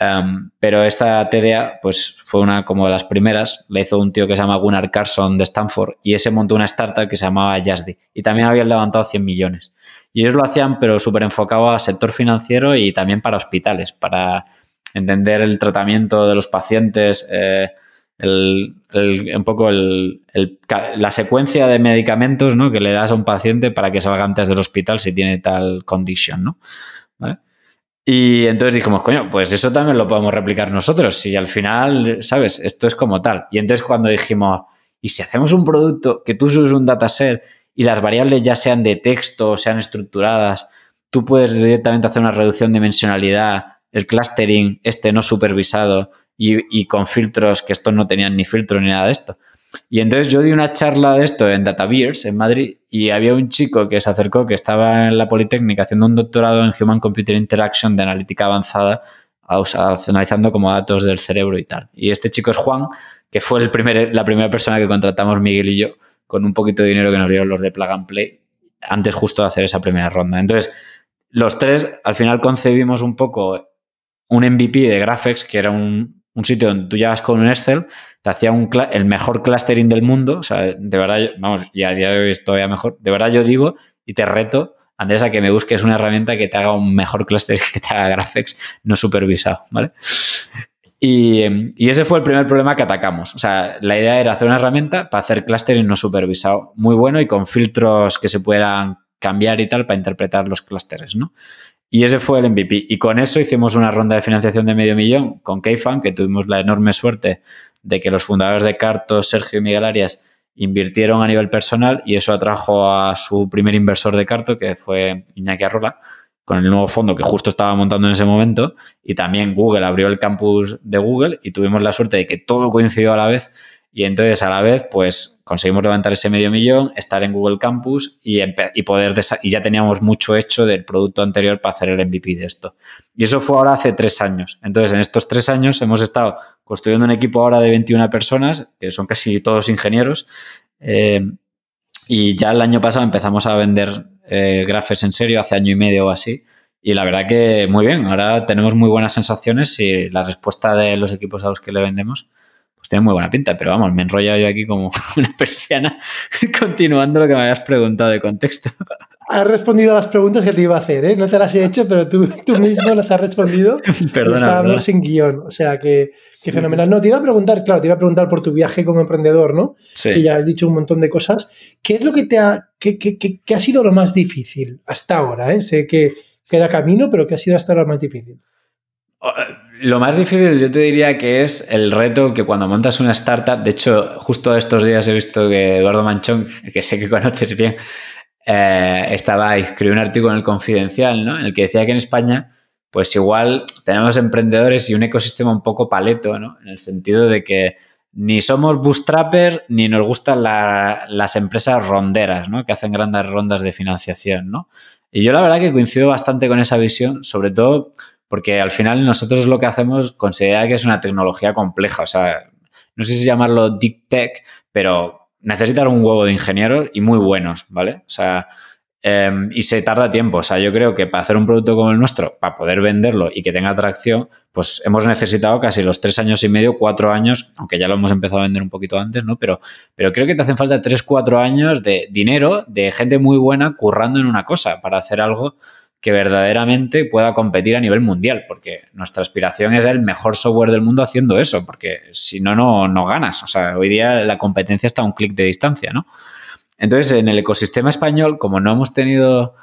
[SPEAKER 2] Em, pero esta TDA, pues fue una como de las primeras, la hizo un tío que se llama Gunnar Carson de Stanford y ese montó una startup que se llamaba Jasdi y también habían levantado 100 millones. Y ellos lo hacían, pero súper enfocado al sector financiero y también para hospitales, para entender el tratamiento de los pacientes, eh, un poco la secuencia de medicamentos ¿no? que le das a un paciente para que salga antes del hospital si tiene tal condición, ¿no? ¿Vale? Y entonces dijimos, coño, pues eso también lo podemos replicar nosotros. Y al final, ¿sabes? Esto es como tal. Y entonces cuando dijimos, ¿y si hacemos un producto que tú subes un dataset y las variables ya sean de texto sean estructuradas, tú puedes directamente hacer una reducción de dimensionalidad, el clustering, este no supervisado y, y con filtros que estos no tenían ni filtro ni nada de esto? Y entonces yo di una charla de esto en DataBeers, en Madrid, y había un chico que se acercó, que estaba en la Politécnica haciendo un doctorado en Human Computer Interaction de analítica avanzada, analizando como datos del cerebro y tal. Y este chico es Juan, que fue el primer, la primera persona que contratamos Miguel y yo, con un poquito de dinero que nos dieron los de Plug and Play, antes justo de hacer esa primera ronda. Entonces, los tres al final concebimos un poco un MVP de Graphex, que era un, un sitio donde tú llegas con un Excel te hacía un el mejor clustering del mundo. O sea, de verdad, vamos, y a día de hoy es todavía mejor. De verdad, yo digo y te reto, Andrés, a que me busques una herramienta que te haga un mejor clustering que te haga Graphics no supervisado, ¿vale? Y, y, ese fue el primer problema que atacamos. O sea, la idea era hacer una herramienta para hacer clustering no supervisado muy bueno y con filtros que se puedan cambiar y tal para interpretar los clústeres, ¿no? Y ese fue el MVP. Y con eso hicimos una ronda de financiación de medio millón con Keyfan, que tuvimos la enorme suerte de que los fundadores de Carto, Sergio y Miguel Arias, invirtieron a nivel personal y eso atrajo a su primer inversor de Carto, que fue Iñaki Arrola, con el nuevo fondo que justo estaba montando en ese momento. Y también Google abrió el campus de Google y tuvimos la suerte de que todo coincidió a la vez y entonces a la vez, pues conseguimos levantar ese medio millón, estar en Google Campus y, y poder y ya teníamos mucho hecho del producto anterior para hacer el MVP de esto. Y eso fue ahora hace tres años. Entonces, en estos tres años hemos estado construyendo un equipo ahora de 21 personas, que son casi todos ingenieros. Eh, y ya el año pasado empezamos a vender eh, grafes en serio, hace año y medio o así. Y la verdad que muy bien, ahora tenemos muy buenas sensaciones y la respuesta de los equipos a los que le vendemos pues tiene muy buena pinta, pero vamos, me enrolla yo aquí como una persiana continuando lo que me habías preguntado de contexto.
[SPEAKER 1] Has respondido a las preguntas que te iba a hacer, ¿eh? No te las he hecho, pero tú, tú mismo las has respondido. Perdona. Estábamos sin guion, o sea que, fenomenal. No, te iba a preguntar, claro, te iba a preguntar por tu viaje como emprendedor, ¿no? Sí. Y ya has dicho un montón de cosas. ¿Qué es lo que te ha, qué, qué, qué ha sido lo más difícil hasta ahora? ¿eh? Sé que queda camino, pero ¿qué ha sido hasta ahora lo más difícil?
[SPEAKER 2] Lo más difícil yo te diría que es el reto que cuando montas una startup, de hecho justo estos días he visto que Eduardo Manchón, que sé que conoces bien, eh, estaba, escribió un artículo en el Confidencial, ¿no? En el que decía que en España, pues igual tenemos emprendedores y un ecosistema un poco paleto, ¿no? En el sentido de que ni somos bootstrappers ni nos gustan las empresas ronderas, ¿no? Que hacen grandes rondas de financiación, ¿no? Y yo la verdad que coincido bastante con esa visión, sobre todo porque al final nosotros lo que hacemos considera que es una tecnología compleja, o sea, no sé si llamarlo deep tech, pero necesitan un huevo de ingenieros y muy buenos, ¿vale? O sea, em, y se tarda tiempo. O sea, yo creo que para hacer un producto como el nuestro, para poder venderlo y que tenga atracción, pues hemos necesitado casi los tres años y medio, cuatro años, aunque ya lo hemos empezado a vender un poquito antes, ¿no? Pero, pero creo que te hacen falta tres, cuatro años de dinero, de gente muy buena currando en una cosa para hacer algo que verdaderamente pueda competir a nivel mundial, porque nuestra aspiración es el mejor software del mundo haciendo eso, porque si no, no, ganas. O sea, hoy día la competencia está a un clic de distancia, ¿no? Entonces, en el ecosistema español, como no hemos tenido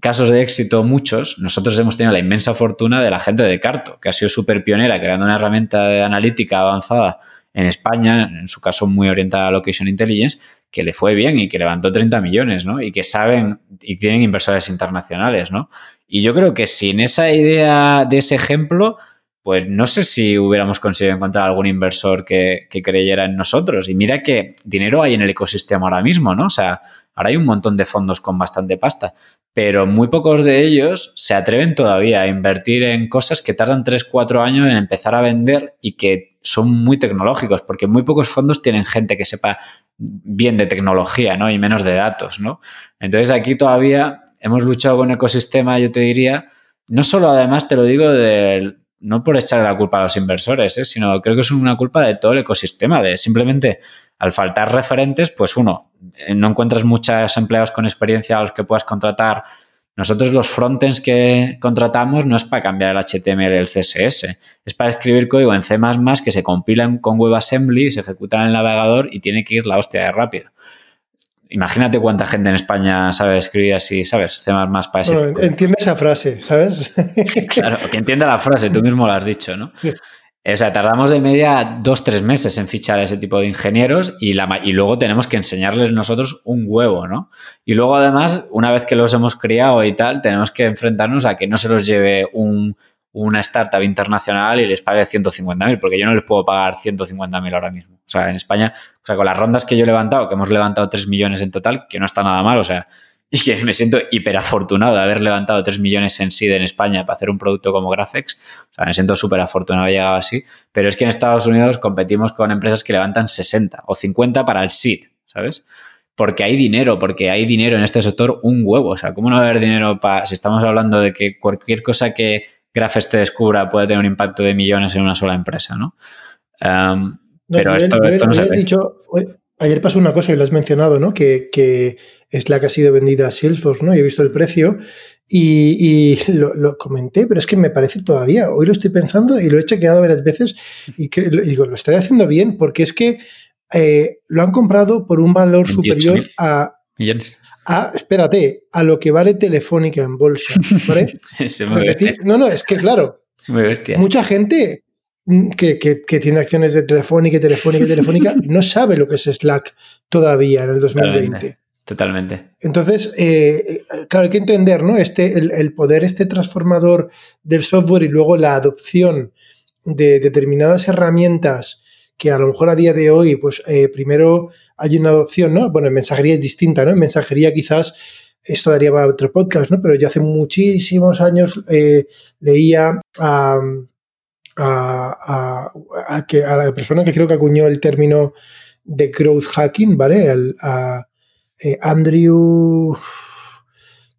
[SPEAKER 2] casos de éxito muchos, nosotros hemos tenido la inmensa fortuna de la gente de Carto, que ha sido súper pionera creando una herramienta de analítica avanzada en España, en su caso muy orientada a Location Intelligence, que le fue bien y que levantó 30 millones, ¿no? Y que saben y tienen inversores internacionales, ¿no? Y yo creo que sin esa idea de ese ejemplo, pues no sé si hubiéramos conseguido encontrar algún inversor que, creyera en nosotros. Y mira que dinero hay en el ecosistema ahora mismo, ¿no? O sea, ahora hay un montón de fondos con bastante pasta, pero muy pocos de ellos se atreven todavía a invertir en cosas que tardan 3, 4 años en empezar a vender y que son muy tecnológicos, porque muy pocos fondos tienen gente que sepa bien de tecnología, ¿no? Y menos de datos, ¿no? Entonces aquí todavía hemos luchado con ecosistema, yo te diría, no solo además te lo digo del no por echarle la culpa a los inversores, ¿eh? sino creo que es una culpa de todo el ecosistema, de simplemente al faltar referentes, pues uno, eh, no encuentras muchos empleados con experiencia a los que puedas contratar. Nosotros los frontends que contratamos no es para cambiar el HTML y el CSS, es para escribir código en C++ que se compilan con WebAssembly, se ejecutan en el navegador y tiene que ir la hostia de rápido. Imagínate cuánta gente en España sabe escribir así, ¿sabes? C++ para ese.
[SPEAKER 1] entiende esa frase, ¿sabes?
[SPEAKER 2] claro, que entienda la frase, tú mismo lo has dicho, ¿no? O sea, tardamos de media dos, tres meses en fichar a ese tipo de ingenieros y, luego tenemos que enseñarles nosotros un huevo, ¿no? Y luego además, una vez que los hemos criado y tal, tenemos que enfrentarnos a que no se los lleve un, una startup internacional y les pague 150.000, porque yo no les puedo pagar 150.000 ahora mismo. O sea, en España, o sea, con las rondas que yo he levantado, que hemos levantado 3 millones en total, que no está nada mal, o sea, y que me siento hiper afortunado de haber levantado 3 millones en SID en España para hacer un producto como Graphics. O sea, me siento súper afortunado de haber llegado así. Pero es que en Estados Unidos competimos con empresas que levantan 60 o 50 para el SID, ¿sabes? Porque hay dinero, porque hay dinero en este sector un huevo. O sea, ¿cómo no va a haber dinero para, si estamos hablando de que cualquier cosa que Graph te descubra puede tener un impacto de millones en una sola empresa, ¿no? pero esto, no se
[SPEAKER 1] dicho, ayer pasó una cosa y lo has mencionado, ¿no? Que, es la que ha sido vendida a Salesforce, ¿no? Y he visto el precio y, lo, comenté, pero es que me parece todavía, hoy lo estoy pensando y lo he chequeado varias veces y, digo, lo estaré haciendo bien porque es que eh, lo han comprado por un valor superior a...
[SPEAKER 2] Millones.
[SPEAKER 1] Espérate, a lo que vale Telefónica en bolsa. ¿vale? no, no, es que claro, mucha gente que, tiene acciones de Telefónica, Telefónica, Telefónica, no sabe lo que es Slack todavía en el 2020.
[SPEAKER 2] Totalmente.
[SPEAKER 1] Entonces, eh, claro, hay que entender, ¿no? Este, el, poder, este transformador del software y luego la adopción de determinadas herramientas que a lo mejor a día de hoy, pues eh, primero hay una adopción, ¿no? Bueno, en mensajería es distinta, ¿no? En mensajería quizás esto daría para otro podcast, ¿no? Pero yo hace muchísimos años eh, leía a, a, que, a la persona que creo que acuñó el término de growth hacking, ¿vale? a eh, Andrew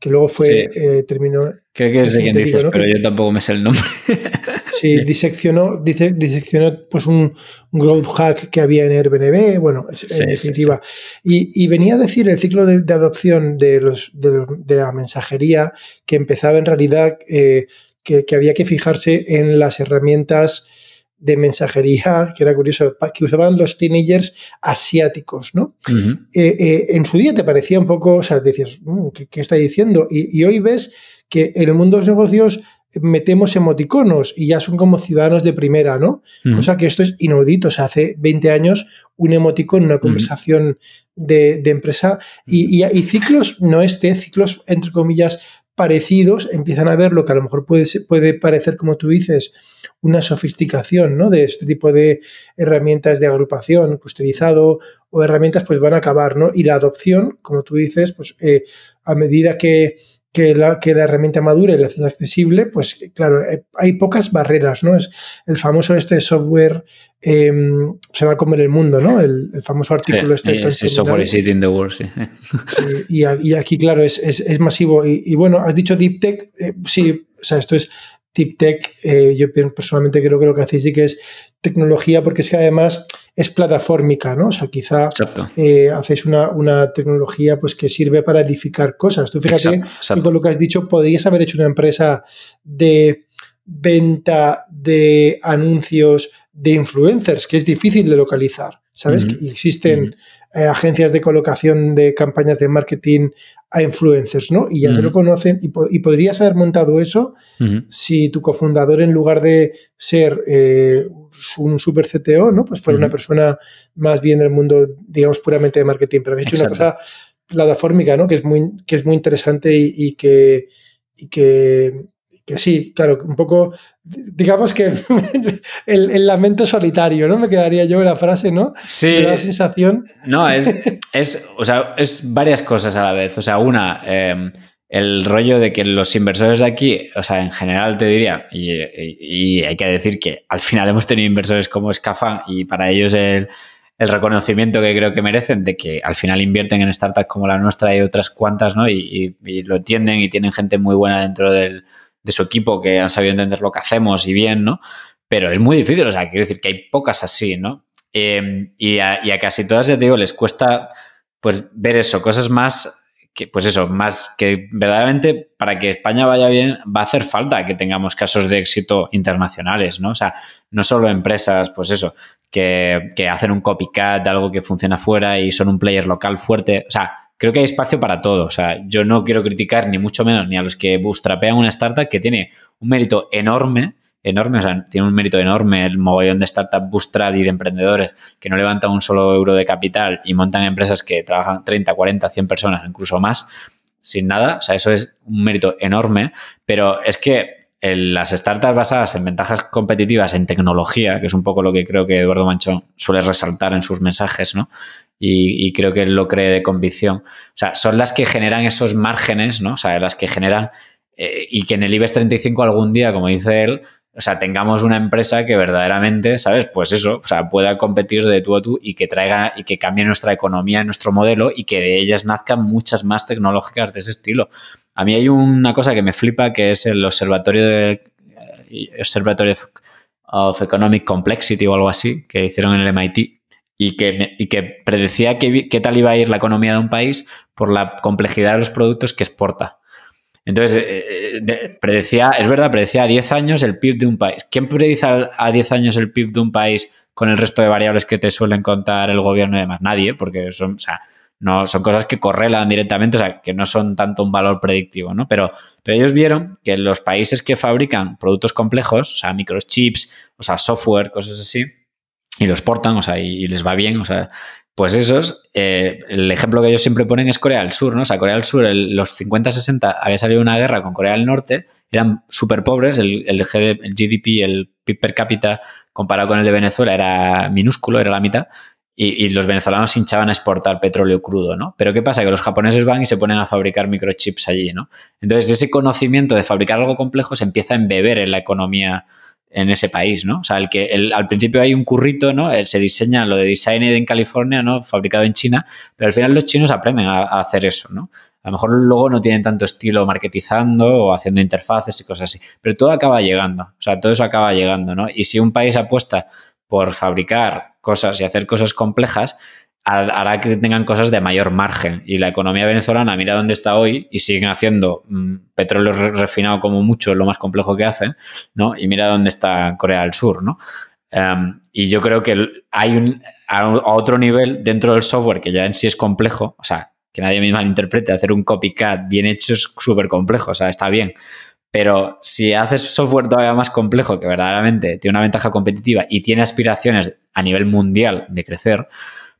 [SPEAKER 1] que luego fue, eh, terminó...
[SPEAKER 2] Creo que es de quien dices, pero yo tampoco me sé el nombre.
[SPEAKER 1] sí, diseccionó, diseccionó pues un, growth hack que había en Airbnb, bueno, en definitiva. y, venía a decir el ciclo de, adopción de, los, de, la mensajería que empezaba en realidad eh, que, que, había que fijarse en las herramientas de mensajería, que era curioso, que usaban los teenagers asiáticos, ¿no? Eh, eh, en su día te parecía un poco, o sea, decías, mm, ¿qué, está diciendo? Y, hoy ves que en el mundo de los negocios metemos emoticonos y ya son como ciudadanos de primera, ¿no? Cosa que esto es inaudito. O sea, hace 20 años un emoticón, una conversación de, empresa y, y, ciclos, no este, ciclos entre comillas parecidos, empiezan a ver lo que a lo mejor puede, puede parecer, como tú dices, una sofisticación ¿no? de este tipo de herramientas de agrupación, clusterizado o herramientas, pues van a acabar, ¿no? Y la adopción, como tú dices, pues eh, a medida que, que, la, que la herramienta madure y la haces accesible, pues claro, eh, hay pocas barreras, ¿no? Es el famoso este software em, se va a comer el mundo, ¿no? El, famoso artículo este.
[SPEAKER 2] Sí, software is eating the world, sí.
[SPEAKER 1] y, y, aquí, claro, es, es, es masivo. Y, y, bueno, has dicho Deep Tech, eh, sí, o sea, esto es Tip Tech, eh, yo personalmente creo que lo que hacéis sí que es tecnología, porque es que además es plataformica, ¿no? O sea, quizá eh, hacéis una, tecnología pues, que sirve para edificar cosas. Tú fíjate, y con lo que has dicho, podrías haber hecho una empresa de venta de anuncios de influencers, que es difícil de localizar, ¿sabes? existen eh, agencias de colocación de campañas de marketing a influencers, ¿no? Y ya se lo conocen y, podrías haber montado eso si tu cofundador en lugar de ser eh, un super CTO, ¿no? Pues fuera una persona más bien del mundo, digamos, puramente de marketing. Pero habéis hecho una cosa plataformica, ¿no? Que es muy, que es muy interesante y, que, y que que sí, claro, un poco, digamos que el, lamento solitario, ¿no? Me quedaría yo en la frase, ¿no?
[SPEAKER 2] Sí.
[SPEAKER 1] la sensación.
[SPEAKER 2] No, es, es, o sea, es varias cosas a la vez. O sea, una, em, el rollo de que los inversores de aquí, o sea, en general te diría, y, hay que decir que al final hemos tenido inversores como Scafan y para ellos el, el reconocimiento que creo que merecen de que al final invierten en startups como la nuestra y otras cuantas, ¿no? Y, y, lo entienden y tienen gente muy buena dentro del, de su equipo que han sabido entender lo que hacemos y bien, ¿no? Pero es muy difícil, o sea, quiero decir que hay pocas así, ¿no? Em, y, a, y, casi todas, ya te digo, les cuesta pues ver eso, cosas más que, pues eso, más que verdaderamente para que España vaya bien, va a hacer falta que tengamos casos de éxito internacionales, ¿no? O sea, no solo empresas, pues eso, que, que hacen un copycat de algo que funciona fuera y son un player local fuerte. O sea, creo que hay espacio para todo. O sea, yo no quiero criticar ni mucho menos ni a los que bootstrapean una startup que tiene un mérito enorme enorme, o sea, tiene un mérito enorme el mogollón de startup bootstrap y de emprendedores que no levantan un solo euro de capital y montan empresas que trabajan 30, 40, 100 personas, incluso más, sin nada. O sea, eso es un mérito enorme, pero es que las startups basadas en ventajas competitivas en tecnología, que es un poco lo que creo que Eduardo Manchón suele resaltar en sus mensajes, ¿no? Y, creo que él lo cree de convicción. O sea, son las que generan esos márgenes, ¿no? O sea, las que generan eh, y que en el IBEX 35 algún día, como dice él, o sea, tengamos una empresa que verdaderamente, ¿sabes? Pues eso, o sea, pueda competir de tú a tú y que traiga y que cambie nuestra economía, nuestro modelo y que de ellas nazcan muchas más tecnológicas de ese estilo. A mí hay una cosa que me flipa que es el Observatorio de eh, Observatorio of Economic Complexity o algo así que hicieron en el MIT y que, y que predecía qué tal iba a ir la economía de un país por la complejidad de los productos que exporta. Entonces, eh, eh, predecía, es verdad, predecía a 10 años el PIB de un país. ¿Quién predice a 10 años el PIB de un país con el resto de variables que te suelen contar el gobierno y demás? Nadie, porque son, no, son cosas que correlan directamente, o sea, que no son tanto un valor predictivo, ¿no? Pero, pero ellos vieron que los países que fabrican productos complejos, o sea, microchips, o sea, software, cosas así, y los portan, o sea, y, les va bien, o sea, pues esos, eh, el ejemplo que ellos siempre ponen es Corea del Sur, ¿no? O sea, Corea del Sur, en los 50-60 había salido una guerra con Corea del Norte, eran súper pobres, el, el, GDP, el PIB per cápita comparado con el de Venezuela era minúsculo, era la mitad, y, los venezolanos hinchaban a exportar petróleo crudo, ¿no? Pero ¿qué pasa? Que los japoneses van y se ponen a fabricar microchips allí, ¿no? Entonces, ese conocimiento de fabricar algo complejo se empieza a embeber en la economía en ese país, ¿no? O sea, el que al principio hay un currito, ¿no? se diseña lo de design en California, ¿no? Fabricado en China, pero al final los chinos aprenden a, a, hacer eso, ¿no? A lo mejor luego no tienen tanto estilo marketizando o haciendo interfaces y cosas así, pero todo acaba llegando, o sea, todo eso acaba llegando, ¿no? Y si un país apuesta por fabricar cosas y hacer cosas complejas, hará que tengan cosas de mayor margen. Y la economía venezolana, mira dónde está hoy y siguen haciendo mmm, petróleo refinado como mucho, lo más complejo que hacen, ¿no? Y mira dónde está Corea del Sur, ¿no? Um, y yo creo que hay un, a, otro nivel dentro del software que ya en sí es complejo, o sea, que nadie me malinterprete, hacer un copycat bien hecho es súper complejo, o sea, está bien. Pero si haces software todavía más complejo, que verdaderamente tiene una ventaja competitiva y tiene aspiraciones a nivel mundial de crecer,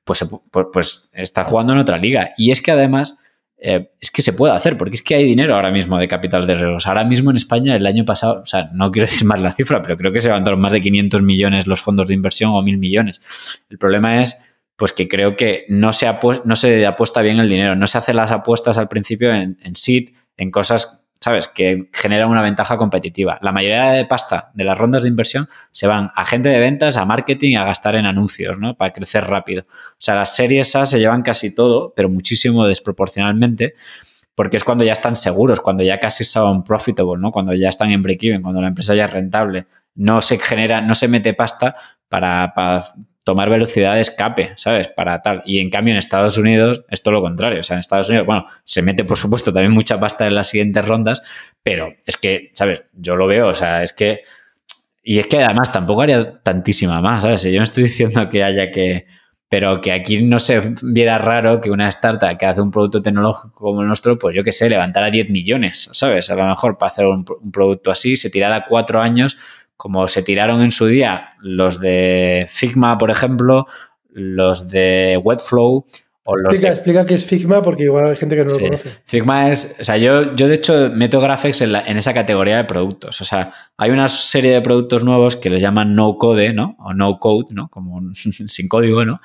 [SPEAKER 2] pues, pues, pues está jugando en otra liga. Y es que además eh, es que se puede hacer, porque es que hay dinero ahora mismo de capital de riesgos. Ahora mismo en España, el año pasado, o sea, no quiero decir más la cifra, pero creo que se levantaron más de 500 millones los fondos de inversión o mil millones. El problema es pues que creo que no se, apuesta bien el dinero, no se hacen las apuestas al principio en, en seed, en cosas ¿sabes? Que generan una ventaja competitiva. La mayoría de pasta de las rondas de inversión se van a gente de ventas, a marketing a gastar en anuncios, ¿no? Para crecer rápido. O sea, las series A se llevan casi todo, pero muchísimo desproporcionalmente, porque es cuando ya están seguros, cuando ya casi son profitable, ¿no? Cuando ya están en break-even, cuando la empresa ya es rentable. No se genera, no se mete pasta para, para tomar velocidad de escape, ¿sabes? Para tal. Y en cambio en Estados Unidos es todo lo contrario. O sea, en Estados Unidos, bueno, se mete por supuesto también mucha pasta en las siguientes rondas, pero es que, ¿sabes? Yo lo veo, o sea, es que... Y es que además tampoco haría tantísima más, ¿sabes? Yo no estoy diciendo que haya que... Pero que aquí no se viera raro que una startup que hace un producto tecnológico como el nuestro, pues yo qué sé, levantara 10 millones, ¿sabes? A lo mejor para hacer un, un producto así, se tirara cuatro años como se tiraron en su día los de Figma, por ejemplo, los de Webflow. O los
[SPEAKER 1] explica,
[SPEAKER 2] de...
[SPEAKER 1] explica qué es Figma porque igual hay gente que no sí. lo conoce.
[SPEAKER 2] Figma es, o sea, yo, yo de hecho meto Graphics en, la, en, esa categoría de productos. O sea, hay una serie de productos nuevos que les llaman no code, ¿no? O no code, ¿no? Como sin código, ¿no?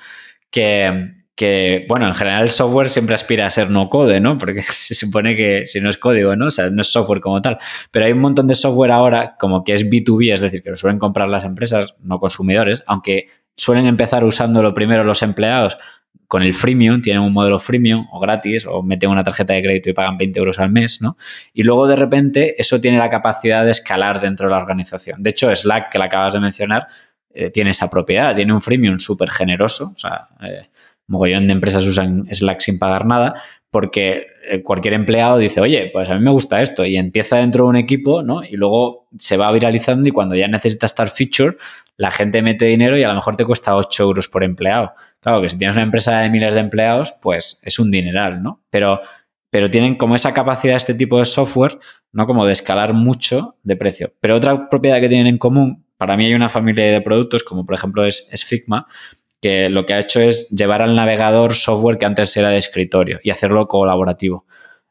[SPEAKER 2] Que, que, bueno, en general el software siempre aspira a ser no code, ¿no? Porque se supone que si no es código, ¿no? O sea, no es software como tal. Pero hay un montón de software ahora como que es B2B, es decir, que lo suelen comprar las empresas, no consumidores, aunque suelen empezar usándolo primero los empleados con el freemium, tienen un modelo freemium o gratis, o meten una tarjeta de crédito y pagan 20 euros al mes, ¿no? Y luego de repente eso tiene la capacidad de escalar dentro de la organización. De hecho, Slack, que la acabas de mencionar, eh, tiene esa propiedad, tiene un freemium súper generoso, o sea, eh, mogollón de empresas usan Slack sin pagar nada, porque eh, cualquier empleado dice, oye, pues a mí me gusta esto, y empieza dentro de un equipo, ¿no? Y luego se va viralizando y cuando ya necesita estar feature, la gente mete dinero y a lo mejor te cuesta 8 euros por empleado. Claro que si tienes una empresa de miles de empleados, pues es un dineral, ¿no? Pero, pero tienen como esa capacidad este tipo de software, ¿no? Como de escalar mucho de precio. Pero otra propiedad que tienen en común, para mí hay una familia de productos, como por ejemplo es Figma, que lo que ha hecho es llevar al navegador software que antes era de escritorio y hacerlo colaborativo.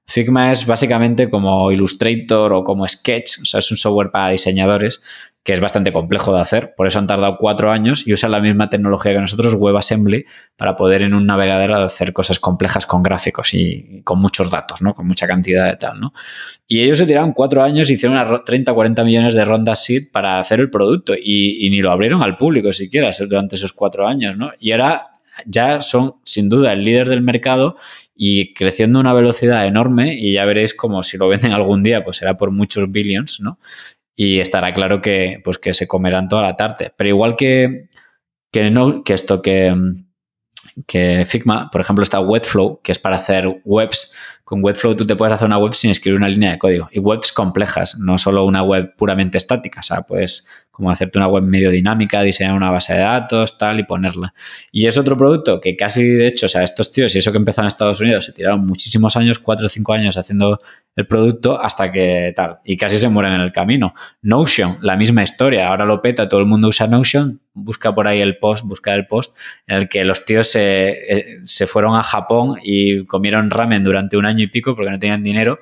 [SPEAKER 2] Figma es básicamente como Illustrator o como Sketch, o sea, es un software para diseñadores que es bastante complejo de hacer. Por eso han tardado cuatro años y usan la misma tecnología que nosotros, WebAssembly, para poder en un navegador hacer cosas complejas con gráficos y con muchos datos, ¿no? Con mucha cantidad de tal, ¿no? Y ellos se tiraron cuatro años y hicieron unas 30 40 millones de rondas seed para hacer el producto y, ni lo abrieron al público siquiera durante esos cuatro años, ¿no? Y ahora ya son sin duda el líder del mercado y creciendo a una velocidad enorme y ya veréis como si lo venden algún día, pues será por muchos billions, ¿no? Y estará claro que, pues, que se comerán toda la tarde. Pero igual que, que, esto que, que Figma, por ejemplo, está Webflow, que es para hacer webs. Con Webflow tú te puedes hacer una web sin escribir una línea de código. Y webs complejas, no solo una web puramente estática. O sea, puedes como hacerte una web medio dinámica, diseñar una base de datos, tal, y ponerla. Y es otro producto que casi, de hecho, o sea, estos tíos, y eso que empezaron en Estados Unidos, se tiraron muchísimos años, cuatro o cinco años haciendo el producto hasta que tal, y casi se mueren en el camino. Notion, la misma historia, ahora lo peta, todo el mundo usa Notion, busca por ahí el post, busca el post, en el que los tíos se, eh, se fueron a Japón y comieron ramen durante un año y pico porque no tenían dinero,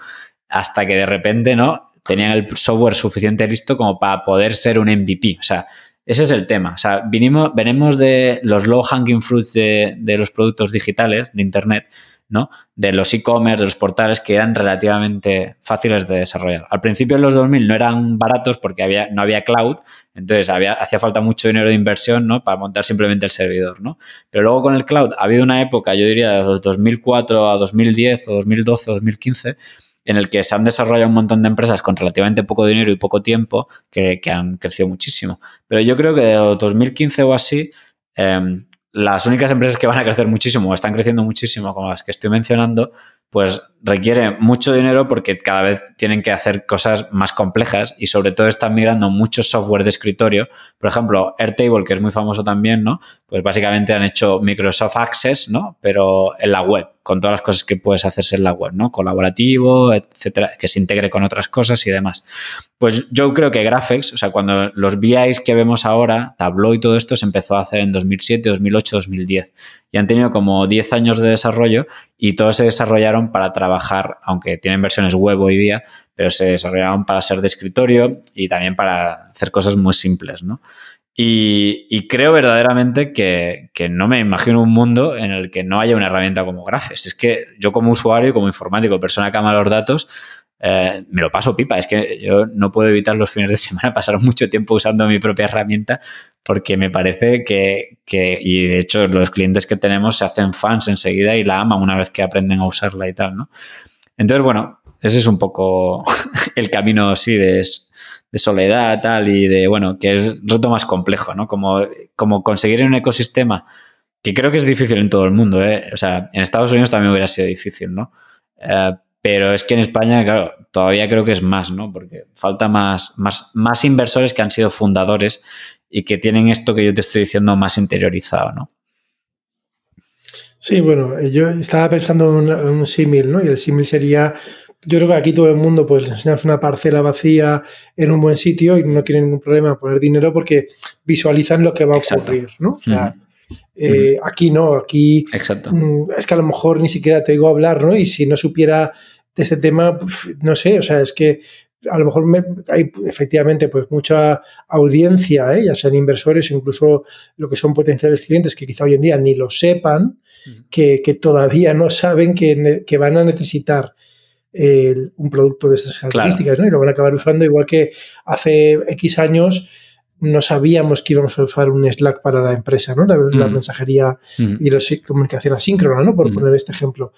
[SPEAKER 2] hasta que de repente, ¿no? tenían el software suficiente listo como para poder ser un MVP. O sea, ese es el tema. O sea, vinimos, venimos de los low hanging fruits de, de los productos digitales, de Internet, ¿no? De los e-commerce, de los portales que eran relativamente fáciles de desarrollar. Al principio en los 2000 no eran baratos porque no había cloud, entonces había, hacía falta mucho dinero de inversión, ¿no? Para montar simplemente el servidor, ¿no? Pero luego con el cloud ha habido una época, yo diría de 2004 a 2010 o 2012 o 2015, en el que se han desarrollado un montón de empresas con relativamente poco dinero y poco tiempo que, han crecido muchísimo. Pero yo creo que de 2015 o así, em, las únicas empresas que van a crecer muchísimo o están creciendo muchísimo, como las que estoy mencionando, pues requiere mucho dinero porque cada vez tienen que hacer cosas más complejas y sobre todo están migrando mucho software de escritorio. Por ejemplo, Airtable, que es muy famoso también, ¿no? Pues básicamente han hecho Microsoft Access, ¿no? Pero en la web, con todas las cosas que puedes hacerse en la web, ¿no? Colaborativo, etcétera, que se integre con otras cosas y demás. Pues yo creo que Graphics, o sea, cuando los VIs que vemos ahora, Tableau y todo esto se empezó a hacer en 2007, 2008, 2010 y han tenido como 10 años de desarrollo y todos se desarrollaron para trabajar, aunque tienen versiones web hoy día, pero se desarrollaron para ser de escritorio y también para hacer cosas muy simples, ¿no? Y, creo verdaderamente que, que, no me imagino un mundo en el que no haya una herramienta como Graphes. Es que yo como usuario, como informático, persona que ama los datos, eh, me lo paso pipa. Es que yo no puedo evitar los fines de semana pasar mucho tiempo usando mi propia herramienta porque me parece que, y de hecho los clientes que tenemos se hacen fans enseguida y la aman una vez que aprenden a usarla y tal, ¿no? Entonces, bueno, ese es un poco el camino, sí, de, de soledad, tal, y de, bueno, que es reto más complejo, ¿no? Como, como conseguir un ecosistema que creo que es difícil en todo el mundo, ¿eh? O sea, en Estados Unidos también hubiera sido difícil, ¿no? Eh, pero es que en España, claro, todavía creo que es más, ¿no? Porque falta más, más, más inversores que han sido fundadores y que tienen esto que yo te estoy diciendo más interiorizado, ¿no?
[SPEAKER 1] Sí, bueno, yo estaba pensando en un, símil, ¿no? Y el símil sería, yo creo que aquí todo el mundo, pues enseñamos una parcela vacía en un buen sitio y no tienen ningún problema poner dinero porque visualizan lo que va a ocurrir, ¿no? O sea, eh, aquí no, aquí
[SPEAKER 2] Exacto.
[SPEAKER 1] Mm, es que a lo mejor ni siquiera te digo hablar, ¿no? Y si no supiera de este tema, no sé, o sea, es que a lo mejor hay efectivamente pues mucha audiencia, ¿eh? ya sean inversores, incluso lo que son potenciales clientes que quizá hoy en día ni lo sepan, que, todavía no saben que, van a necesitar un producto de estas características, ¿no? Y lo van a acabar usando igual que hace X años no sabíamos que íbamos a usar un Slack para la empresa, ¿no? La,
[SPEAKER 2] Mm.
[SPEAKER 1] mensajería
[SPEAKER 2] Mm.
[SPEAKER 1] y la comunicación asíncrona, ¿no? Por
[SPEAKER 2] Mm.
[SPEAKER 1] poner este ejemplo.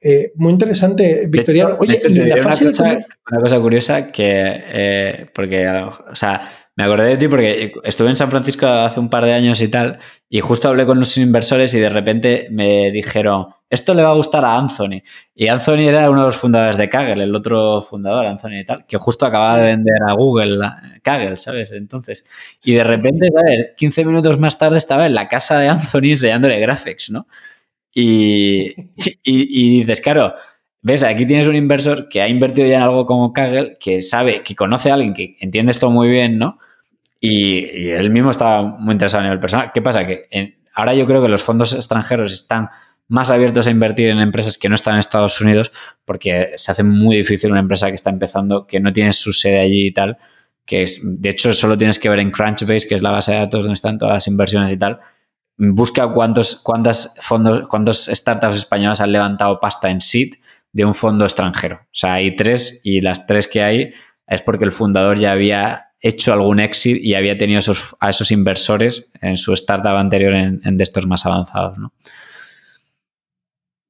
[SPEAKER 1] Eh, muy interesante, Victoriano.
[SPEAKER 2] De
[SPEAKER 1] Oye,
[SPEAKER 2] de hecho,
[SPEAKER 1] la
[SPEAKER 2] una
[SPEAKER 1] fase de
[SPEAKER 2] cosa,
[SPEAKER 1] comu-
[SPEAKER 2] una cosa curiosa que, eh, porque, o sea, me acordé de ti porque estuve en San Francisco hace un par de años y tal, y justo hablé con los inversores y de repente me dijeron, esto le va a gustar a Anthony. Y Anthony era uno de los fundadores de Kaggle, el otro fundador, Anthony y tal, que justo acababa de vender a Google Kaggle, ¿sabes? Entonces, y de repente, ¿sabes? 15 minutos más tarde estaba en la casa de Anthony enseñándole graphics, ¿no? Y, y, y dices, claro, ves, aquí tienes un inversor que ha invertido ya en algo como Kaggle, que sabe, que conoce a alguien que entiende esto muy bien, ¿no? Y, y él mismo estaba muy interesado a nivel personal. ¿Qué pasa? Que ahora yo creo que los fondos extranjeros están más abiertos a invertir en empresas que no están en Estados Unidos porque se hace muy difícil una empresa que está empezando, que no tiene su sede allí y tal, que es, de hecho solo tienes que ver en Crunchbase, que es la base de datos donde están todas las inversiones y tal, busca cuántos, cuántas fondos, cuántos startups españolas han levantado pasta en seed de un fondo extranjero. O sea, hay tres y las tres que hay es porque el fundador ya había hecho algún exit y había tenido esos, a esos inversores en su startup anterior en, en de estos más avanzados, ¿no?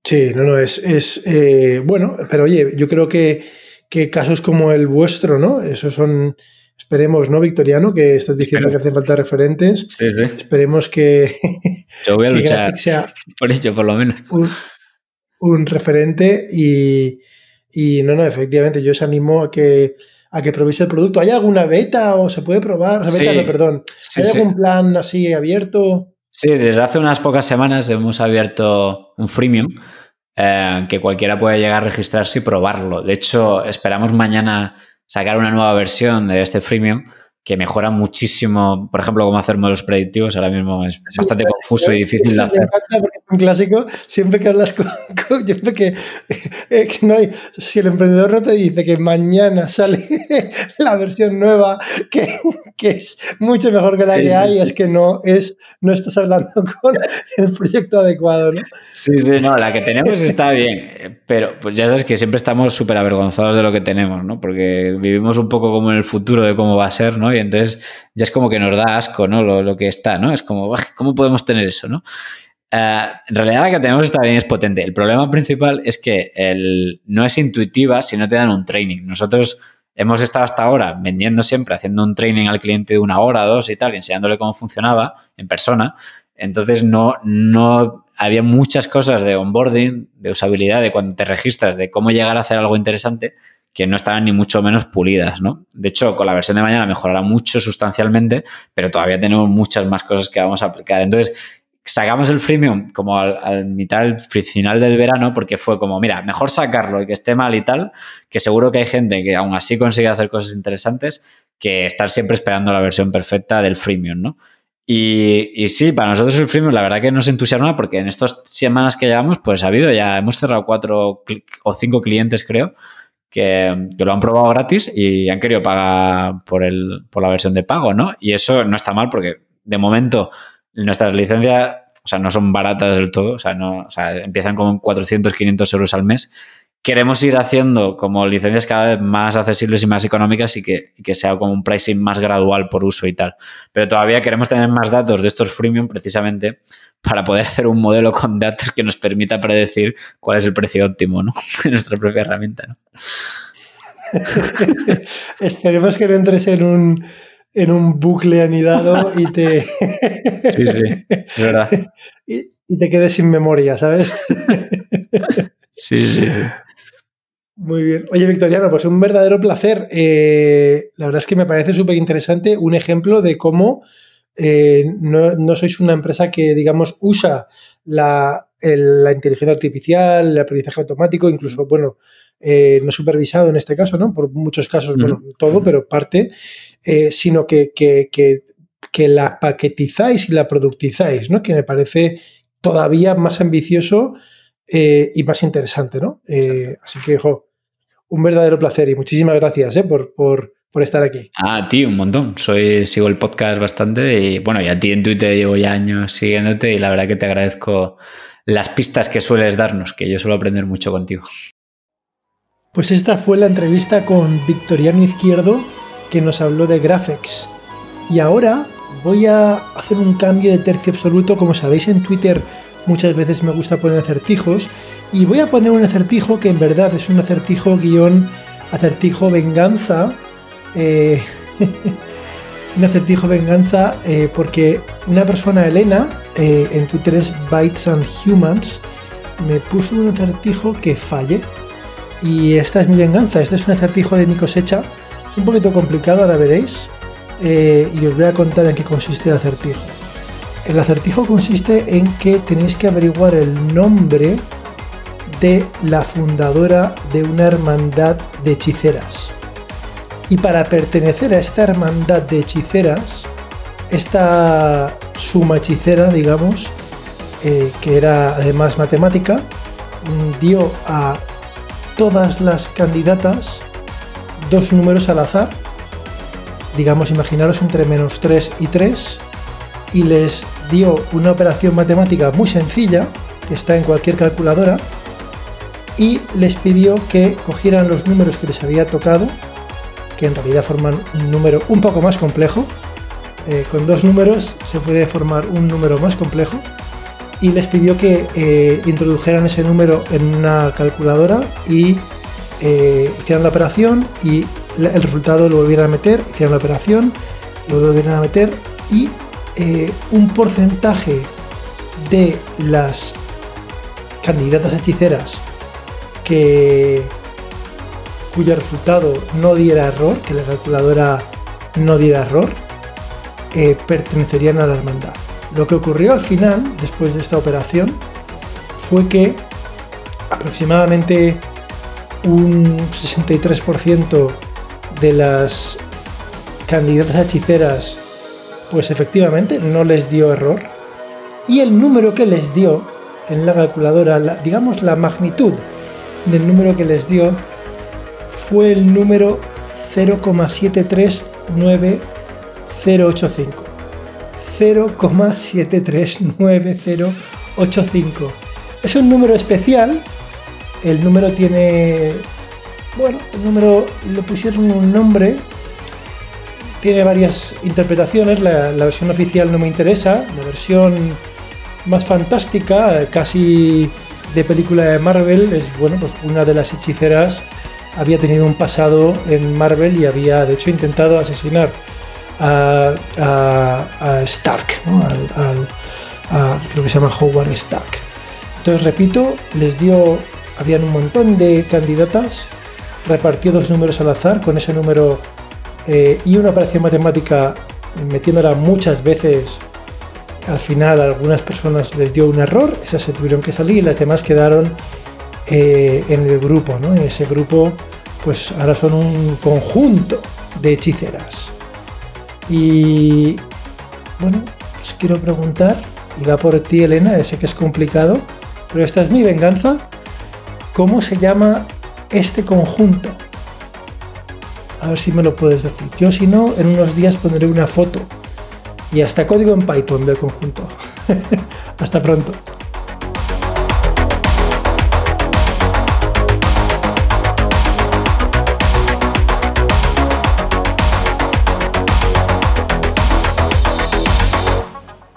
[SPEAKER 1] Sí, no, no, es, es eh, bueno, pero oye, yo creo que, que casos como el vuestro, ¿no? Esos son, esperemos, ¿no, Victoriano? Que estás diciendo
[SPEAKER 2] Espero.
[SPEAKER 1] que hacen falta referentes.
[SPEAKER 2] Sí, sí.
[SPEAKER 1] Esperemos que,
[SPEAKER 2] Yo voy a
[SPEAKER 1] que
[SPEAKER 2] luchar
[SPEAKER 1] sea
[SPEAKER 2] por ello, por lo menos.
[SPEAKER 1] un, un referente y, y no, no, efectivamente, yo os animo a que a que probéis el producto. ¿Hay alguna beta o se puede probar? O sea, beta
[SPEAKER 2] Sí.
[SPEAKER 1] no, perdón.
[SPEAKER 2] Sí,
[SPEAKER 1] ¿Hay
[SPEAKER 2] sí.
[SPEAKER 1] algún plan así abierto?
[SPEAKER 2] Sí, desde hace unas pocas semanas hemos abierto un freemium eh, que cualquiera puede llegar a registrarse y probarlo. De hecho, esperamos mañana sacar una nueva versión de este freemium que mejora muchísimo, por ejemplo, cómo hacer modelos predictivos. Ahora mismo es bastante confuso y difícil de hacer.
[SPEAKER 1] Porque es un clásico. Siempre que hablas con. con- siempre que, eh, que no hay. Si el emprendedor no te dice que mañana sale la versión nueva, que, que es mucho mejor que la
[SPEAKER 2] Sí,
[SPEAKER 1] que hay,
[SPEAKER 2] sí,
[SPEAKER 1] es que no es no estás hablando con el proyecto adecuado, ¿no?
[SPEAKER 2] Sí, sí, no, la que tenemos está bien, pero pues ya sabes que siempre estamos súper avergonzados de lo que tenemos, ¿no? Porque vivimos un poco como en el futuro de cómo va a ser, ¿no? Y entonces ya es como que nos da asco, ¿no? Lo, lo que está, ¿no? Es como, "Buah, ¿cómo podemos tener eso, ¿no? Eh, en realidad la que tenemos está bien, es potente. El problema principal es que el, no es intuitiva si no te dan un training. Nosotros hemos estado hasta ahora vendiendo siempre, haciendo un training al cliente de una hora, dos y tal, enseñándole cómo funcionaba en persona. Entonces no, no había muchas cosas de onboarding, de usabilidad, de cuando te registras, de cómo llegar a hacer algo interesante, que no estaban ni mucho menos pulidas, ¿no? De hecho, con la versión de mañana mejorará mucho sustancialmente, pero todavía tenemos muchas más cosas que vamos a aplicar. Entonces, sacamos el freemium como al, mitad, al final del verano, porque fue como, mira, mejor sacarlo y que esté mal y tal, que seguro que hay gente que aún así consigue hacer cosas interesantes, que estar siempre esperando la versión perfecta del freemium, ¿no? Y, y, sí, para nosotros el freemium la verdad que nos entusiasma porque en estas semanas que llevamos pues ha habido ya, hemos cerrado cuatro o cinco clientes creo que, lo han probado gratis y han querido pagar por, el, por la versión de pago, ¿no? Y eso no está mal porque de momento nuestras licencias, o sea, no son baratas del todo, o sea, no, empiezan con 400, 500 euros al mes. Queremos ir haciendo como licencias cada vez más accesibles y más económicas y que, y que sea como un pricing más gradual por uso y tal. Pero todavía queremos tener más datos de estos freemium precisamente para poder hacer un modelo con datos que nos permita predecir cuál es el precio óptimo, ¿no? De nuestra propia herramienta, ¿no?
[SPEAKER 1] Esperemos que no entres en un, en un bucle anidado y te.
[SPEAKER 2] sí, sí, es verdad.
[SPEAKER 1] Y, y, te quedes sin memoria, ¿sabes?
[SPEAKER 2] sí, sí, sí.
[SPEAKER 1] Muy bien. Oye, Victoriano, pues un verdadero placer. Eh, la verdad es que me parece súper interesante un ejemplo de cómo eh, no, no, sois una empresa que, digamos, usa la, el, la inteligencia artificial, el aprendizaje automático, incluso, bueno, eh, no supervisado en este caso, ¿no? Por muchos casos, uh -huh. bueno, todo, pero parte, eh, sino que, que, que, que, la paquetizáis y la productizáis, ¿no? Que me parece todavía más ambicioso y más interesante, ¿no? Así que, jo, un verdadero placer y muchísimas gracias por, por, por, estar aquí.
[SPEAKER 2] Ah, ti, un montón. Soy, sigo el podcast bastante y, bueno, y a ti en Twitter llevo ya años siguiéndote y la verdad que te agradezco las pistas que sueles darnos, que yo suelo aprender mucho contigo.
[SPEAKER 1] Pues esta fue la entrevista con Victoriano Izquierdo que nos habló de Graphics. Y ahora voy a hacer un cambio de tercio absoluto. Como sabéis en Twitter muchas veces me gusta poner acertijos. Y voy a poner un acertijo que en verdad es un acertijo guion acertijo venganza. Eh, un acertijo venganza eh, porque una persona, Elena, eh, en Twitter es Bytes and Humans, me puso un acertijo que falle. Y esta es mi venganza, este es un acertijo de mi cosecha. Es un poquito complicado, ahora veréis. Y os voy a contar en qué consiste el acertijo. El acertijo consiste en que tenéis que averiguar el nombre de la fundadora de una hermandad de hechiceras. Y para pertenecer a esta hermandad de hechiceras, esta suma hechicera, digamos, eh, que era además matemática, dio a todas las candidatas dos números al azar, digamos, imaginaros entre menos 3 y 3, y les dio una operación matemática muy sencilla, que está en cualquier calculadora, y les pidió que cogieran los números que les había tocado, que en realidad forman un número un poco más complejo. Eh, con dos números se puede formar un número más complejo. Y les pidió que eh, introdujeran ese número en una calculadora y eh, hicieran la operación y el resultado lo volvieran a meter, hicieran la operación, lo volvieran a meter y un porcentaje de las candidatas hechiceras que cuyo resultado no diera error, que la calculadora no diera error, eh, pertenecerían a la hermandad. Lo que ocurrió al final, después de esta operación, fue que aproximadamente un 63% de las candidatas hechiceras, pues efectivamente no les dio error. Y el número que les dio en la calculadora, digamos la magnitud del número que les dio, fue el número 0,739085. 0,739085. Es un número especial. El número tiene. Bueno, el número le pusieron un nombre. Tiene varias interpretaciones. La, la versión oficial no me interesa. La versión más fantástica, casi de película de Marvel, es bueno, pues una de las hechiceras había tenido un pasado en Marvel y había de hecho intentado asesinar a, Stark, creo que se llama Howard Stark. Entonces, repito, les dio, habían un montón de candidatas, repartió dos números al azar con ese número eh, y una operación matemática metiéndola muchas veces. Al final, a algunas personas les dio un error, esas se tuvieron que salir y las demás quedaron eh, en el grupo, ¿no? Ese grupo, pues ahora son un conjunto de hechiceras. Y bueno, os quiero preguntar, y va por ti, Elena, sé que es complicado, pero esta es mi venganza. ¿Cómo se llama este conjunto? A ver si me lo puedes decir. Yo, si no, en unos días pondré una foto y hasta código en Python del conjunto. hasta pronto.